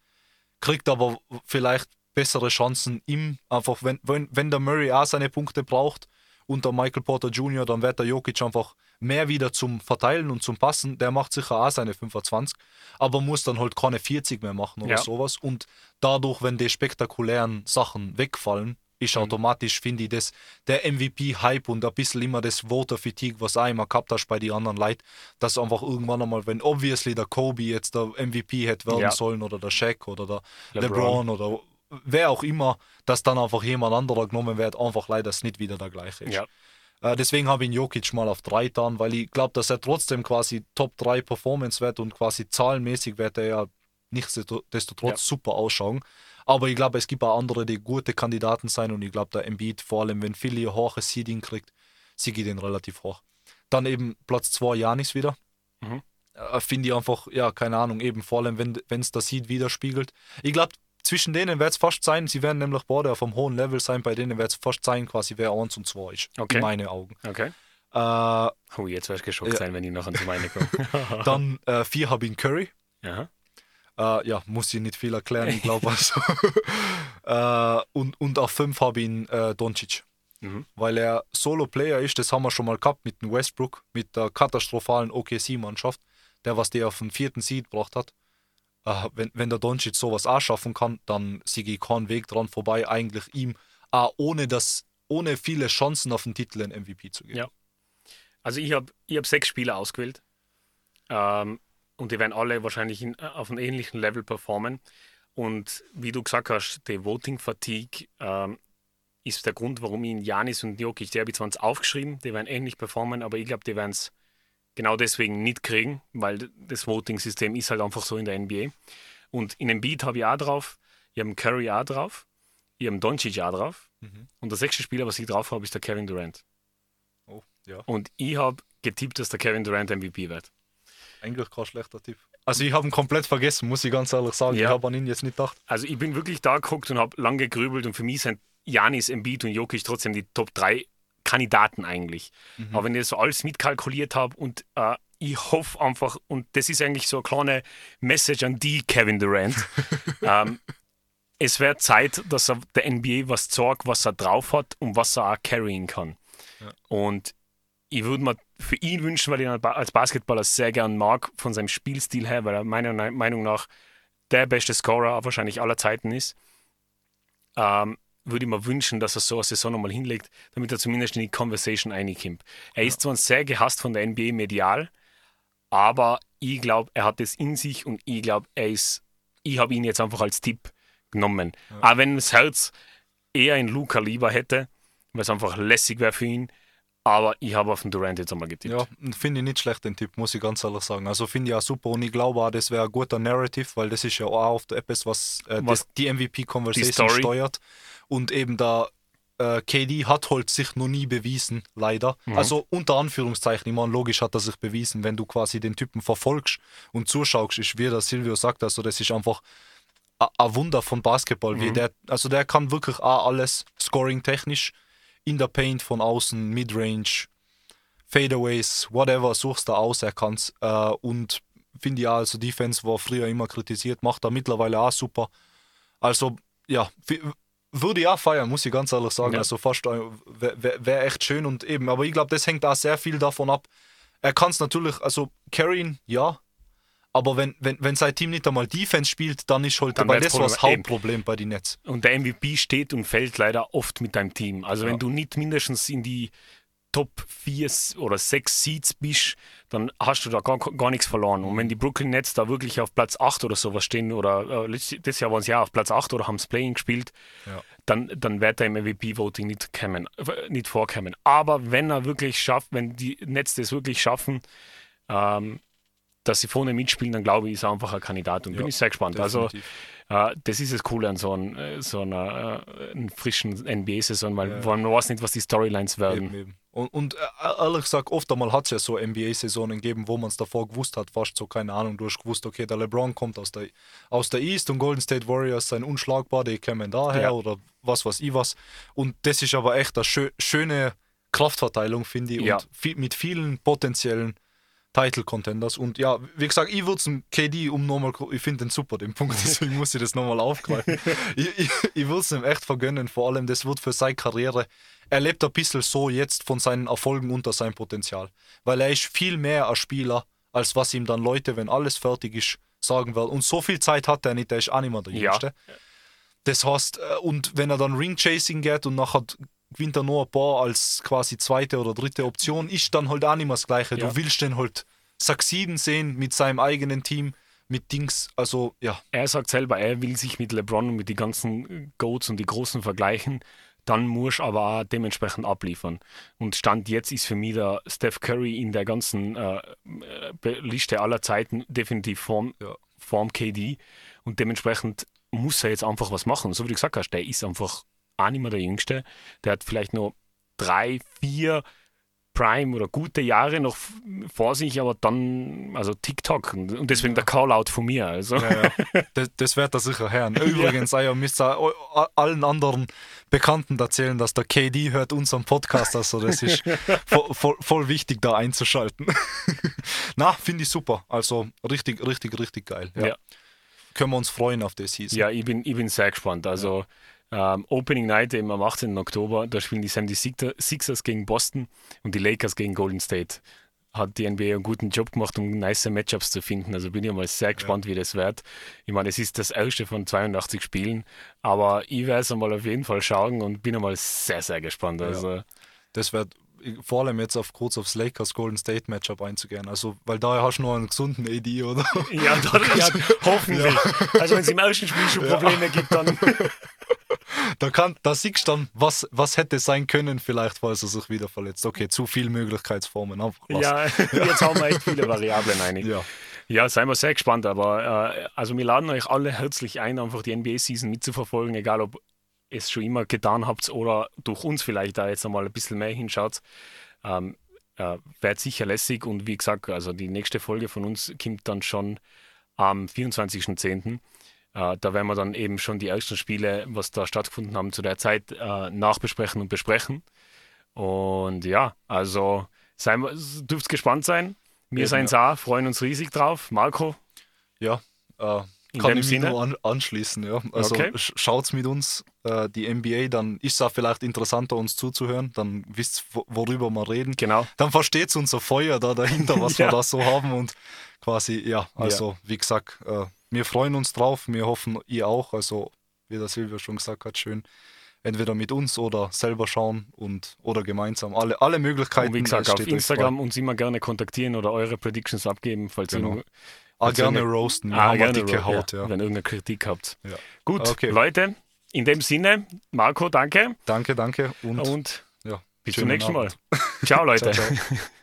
kriegt aber vielleicht bessere Chancen im, einfach wenn, wenn, wenn der Murray auch seine Punkte braucht unter Michael Porter Jr., dann wird der Jokic einfach mehr wieder zum Verteilen und zum Passen. Der macht sicher auch seine 25, aber muss dann halt keine 40 mehr machen oder ja. sowas. Und dadurch, wenn die spektakulären Sachen wegfallen, ist mhm. automatisch, finde ich, das, der MVP-Hype und ein bisschen immer das Voter-Fatigue, was auch immer gehabt hast bei den anderen Leuten, dass einfach irgendwann einmal, wenn obviously der Kobe jetzt der MVP hätte werden ja. sollen oder der Shaq oder der LeBron, LeBron oder wer auch immer, dass dann einfach jemand anderer genommen wird, einfach leider es nicht wieder der gleiche ist. Ja. Äh, deswegen habe ich Jokic mal auf 3 getan, weil ich glaube, dass er trotzdem quasi Top 3 Performance wird und quasi zahlenmäßig wird er ja nichtsdestotrotz ja. super ausschauen. Aber ich glaube, es gibt auch andere, die gute Kandidaten sein und ich glaube, der Embiid, vor allem wenn Philly ein hohes Seeding kriegt, sie geht den relativ hoch. Dann eben Platz 2 Janis wieder. Mhm. Äh, Finde ich einfach, ja, keine Ahnung, eben vor allem, wenn es das Seed widerspiegelt. Ich glaube, zwischen denen wird es fast sein, sie werden nämlich beide auf einem hohen Level sein, bei denen wird es fast sein, quasi wer 1 und 2 ist. Okay. In meinen Augen. Okay. Äh, oh, jetzt werde ich geschockt äh, sein, wenn ich noch ans meine komme. dann 4 äh, habe ich Curry. Ja. Äh, ja, muss ich nicht viel erklären, ich glaube also. äh, und, und auf 5 habe ich ihn äh, Doncic. Mhm. Weil er Solo-Player ist, das haben wir schon mal gehabt mit dem Westbrook, mit der katastrophalen OKC-Mannschaft, der was der auf den vierten Seed gebracht hat äh, wenn, wenn der Doncic sowas auch schaffen kann, dann sehe ich keinen Weg dran vorbei, eigentlich ihm äh, ohne, das, ohne viele Chancen auf den Titel einen MVP zu geben. Ja. Also ich habe ich hab sechs Spieler ausgewählt ähm, und die werden alle wahrscheinlich in, auf einem ähnlichen Level performen. Und wie du gesagt hast, die Voting Fatigue ähm, ist der Grund, warum ihn Janis und Jokic, die habe ich zwar aufgeschrieben, die werden ähnlich performen, aber ich glaube, die werden es genau deswegen nicht kriegen, weil das Voting-System ist halt einfach so in der NBA. Und in dem Beat habe ich auch drauf, ich habe Curry auch drauf, ich habe Doncic auch drauf. Mhm. Und der sechste Spieler, was ich drauf habe, ist der Kevin Durant. Oh, ja. Und ich habe getippt, dass der Kevin Durant MVP wird. Eigentlich kein schlechter Tipp. Also ich habe ihn komplett vergessen, muss ich ganz ehrlich sagen. Ja. Ich habe an ihn jetzt nicht gedacht. Also ich bin wirklich da geguckt und habe lange gegrübelt und für mich sind Janis, Embiid und Jokic trotzdem die Top 3 Kandidaten eigentlich. Mhm. Aber wenn ich das so alles mitkalkuliert habe und äh, ich hoffe einfach, und das ist eigentlich so eine kleine Message an die Kevin Durant, ähm, es wäre Zeit, dass er der NBA was zeigt, was er drauf hat und was er auch carryen kann. Ja. Und ich würde mir für ihn wünschen, weil ich ihn als Basketballer sehr gern mag, von seinem Spielstil her, weil er meiner Meinung nach der beste Scorer wahrscheinlich aller Zeiten ist. Ähm, würde ich mir wünschen, dass er so eine Saison nochmal hinlegt, damit er zumindest in die Conversation reinkommt. Er ja. ist zwar sehr gehasst von der NBA medial, aber ich glaube, er hat es in sich und ich glaube, er ist, ich habe ihn jetzt einfach als Tipp genommen. Ja. Auch wenn das Herz eher in Luca lieber hätte, weil es einfach lässig wäre für ihn, aber ich habe auf den Durant jetzt einmal getippt. Ja, finde ich nicht schlecht, den Tipp, muss ich ganz ehrlich sagen. Also finde ich auch super und ich glaube auch, das wäre ein guter Narrative, weil das ist ja auch auf der etwas, was, äh, was die MVP-Conversation steuert. Und eben da äh, KD hat halt sich noch nie bewiesen, leider. Mhm. Also unter Anführungszeichen, ich meine, logisch hat er sich bewiesen, wenn du quasi den Typen verfolgst und zuschaust, ist wie der Silvio sagt, also das ist einfach ein Wunder von Basketball. Wie Mhm. der, also der kann wirklich auch alles scoring-technisch in der Paint von außen, Midrange, Fadeaways, whatever, suchst du aus, er kann's. Äh, und finde ich auch, also Defense war früher immer kritisiert, macht er mittlerweile auch super. Also, ja, würde ich auch feiern, muss ich ganz ehrlich sagen. Ja. Also fast wäre wär, wär echt schön und eben, aber ich glaube, das hängt auch sehr viel davon ab. Er kann es natürlich, also carryen, ja, aber wenn, wenn, wenn sein Team nicht einmal Defense spielt, dann ist halt, Dann wär's das das. Hauptproblem bei den Nets. Und der MVP steht und fällt leider oft mit deinem Team. Also Ja. wenn du nicht mindestens in die Top 4 oder 6 Seeds bist, dann hast du da gar, gar nichts verloren. Und wenn die Brooklyn Nets da wirklich auf Platz 8 oder sowas stehen, oder äh, letztes Jahr waren sie ja auf Platz 8 oder haben es Playing gespielt, Ja. dann, dann wird er im MVP-Voting nicht, kommen, äh, nicht vorkommen. Aber wenn er wirklich schafft, wenn die Nets das wirklich schaffen, ähm, dass sie vorne mitspielen, dann glaube ich, ist er einfach ein Kandidat und Ja, bin ich sehr gespannt. Also Definitiv. äh, das ist das Coole an so, ein, äh, so einer äh, frischen NBA-Saison, weil Ja. man weiß nicht, was die Storylines werden. Eben, eben. Und, und äh, ehrlich gesagt, oft einmal hat es ja so NBA-Saisonen gegeben, wo man es davor gewusst hat, fast so, keine Ahnung, du hast gewusst, okay, der LeBron kommt aus der, aus der East und Golden State Warriors sind unschlagbar, die kommen daher Ja. oder was weiß ich was. Und das ist aber echt eine schö schöne Kraftverteilung, finde ich, und viel, mit vielen potenziellen Title-Contenders. Und ja, wie gesagt, ich würde es KD um nochmal, ich finde den super, den Punkt, deswegen muss ich das nochmal aufgreifen. ich ich, ich würde es ihm echt vergönnen, vor allem, das wird für seine Karriere. Er lebt ein bisschen so jetzt von seinen Erfolgen unter seinem Potenzial. Weil er ist viel mehr ein Spieler, als was ihm dann Leute, wenn alles fertig ist, sagen werden. Und so viel Zeit hat er nicht, der ist auch nicht mehr der Ja. Jüngste. Das heißt, äh, und wenn er dann Ring-Chasing geht und nachher gewinnt er nur ein paar als quasi zweite oder dritte Option, ist dann halt auch nicht mehr das Gleiche. Ja. Du willst den halt succeeden sehen mit seinem eigenen Team, mit Dings, also ja, Er sagt selber, er will sich mit LeBron und mit den ganzen Goats und die Großen vergleichen. Dann muss er aber auch dementsprechend abliefern. Und Stand jetzt ist für mich der Steph Curry in der ganzen äh, äh, Liste aller Zeiten definitiv vorm, Ja. vorm KD. Und dementsprechend muss er jetzt einfach was machen. So wie du gesagt hast, der ist einfach auch nicht mehr der Jüngste. Der hat vielleicht noch drei, vier Prime oder gute Jahre noch vor sich, aber dann, also TikTok. Und deswegen der Call-out von mir. Also. Ja, ja. Das, das wird er sicher hören. Übrigens, ja. müsst ihr allen anderen Bekannten erzählen, dass der KD hört unseren Podcast. Also das ist voll, voll, voll wichtig, da einzuschalten. Na, finde ich super. Also richtig, richtig, richtig geil. Ja. Ja. Können wir uns freuen auf das hieß. Ja, ich bin, ich bin sehr gespannt. Also ähm, Opening Night eben am 18. Oktober, da spielen die 76 Sixers gegen Boston und die Lakers gegen Golden State. Hat die NBA einen guten Job gemacht, um nice Matchups zu finden. Also bin ich mal sehr gespannt, wie das wird. Ich meine, es ist das erste von 82 Spielen, aber ich werde es einmal auf jeden Fall schauen und bin einmal sehr, sehr gespannt. Also, Das wird vor allem jetzt auf kurz aufs Lakers Golden State Matchup einzugehen. Also, weil da hast du noch einen gesunden AD, oder? ja, da, ja, hoffentlich. Also wenn es im ersten Spiel schon Probleme gibt, dann Da, kann, da siehst du dann, was, was hätte sein können, vielleicht, falls er sich wieder verletzt. Okay, zu viele Möglichkeitsformen. Einfach lassen. ja, jetzt haben wir echt viele Variablen einig. ja. Ja, seien wir sehr gespannt, aber äh, also wir laden euch alle herzlich ein, einfach die NBA-Season mitzuverfolgen, egal ob es schon immer getan habt oder durch uns vielleicht da jetzt einmal ein bisschen mehr hinschaut. Ähm, äh, Wird sicher lässig und wie gesagt, also die nächste Folge von uns kommt dann schon am 24.10. Äh, da werden wir dann eben schon die ersten Spiele, was da stattgefunden haben, zu der Zeit äh, nachbesprechen und besprechen. Und ja, also seien dürft gespannt sein. Wir Eben, seien es auch, freuen uns riesig drauf. Marco, Ja, äh, In kann ich mich nur an, anschließen. Ja. Also Okay. sch- schaut's mit uns, äh, die NBA, dann ist es auch vielleicht interessanter, uns zuzuhören. Dann wisst ihr, worüber wir reden. genau. Dann versteht unser Feuer da dahinter, was Ja. wir da so haben. Und quasi, ja, also wie gesagt, äh, wir freuen uns drauf. Wir hoffen, ihr auch. Also, wie der Silvia schon gesagt hat, schön. Entweder mit uns oder selber schauen und oder gemeinsam. Alle, alle Möglichkeiten. Und wie gesagt, es auf Instagram uns immer gerne kontaktieren oder eure Predictions abgeben, falls Genau. ihr. Ah, gerne irgendeine- roasten. Ah, eine gerne, dicke Haut. Ja. wenn ihr irgendeine Kritik habt. Gut, Okay. Leute, in dem Sinne, Marco, danke Danke, danke und, und bis zum nächsten Mal. Abend. Ciao, Leute. Ciao, ciao.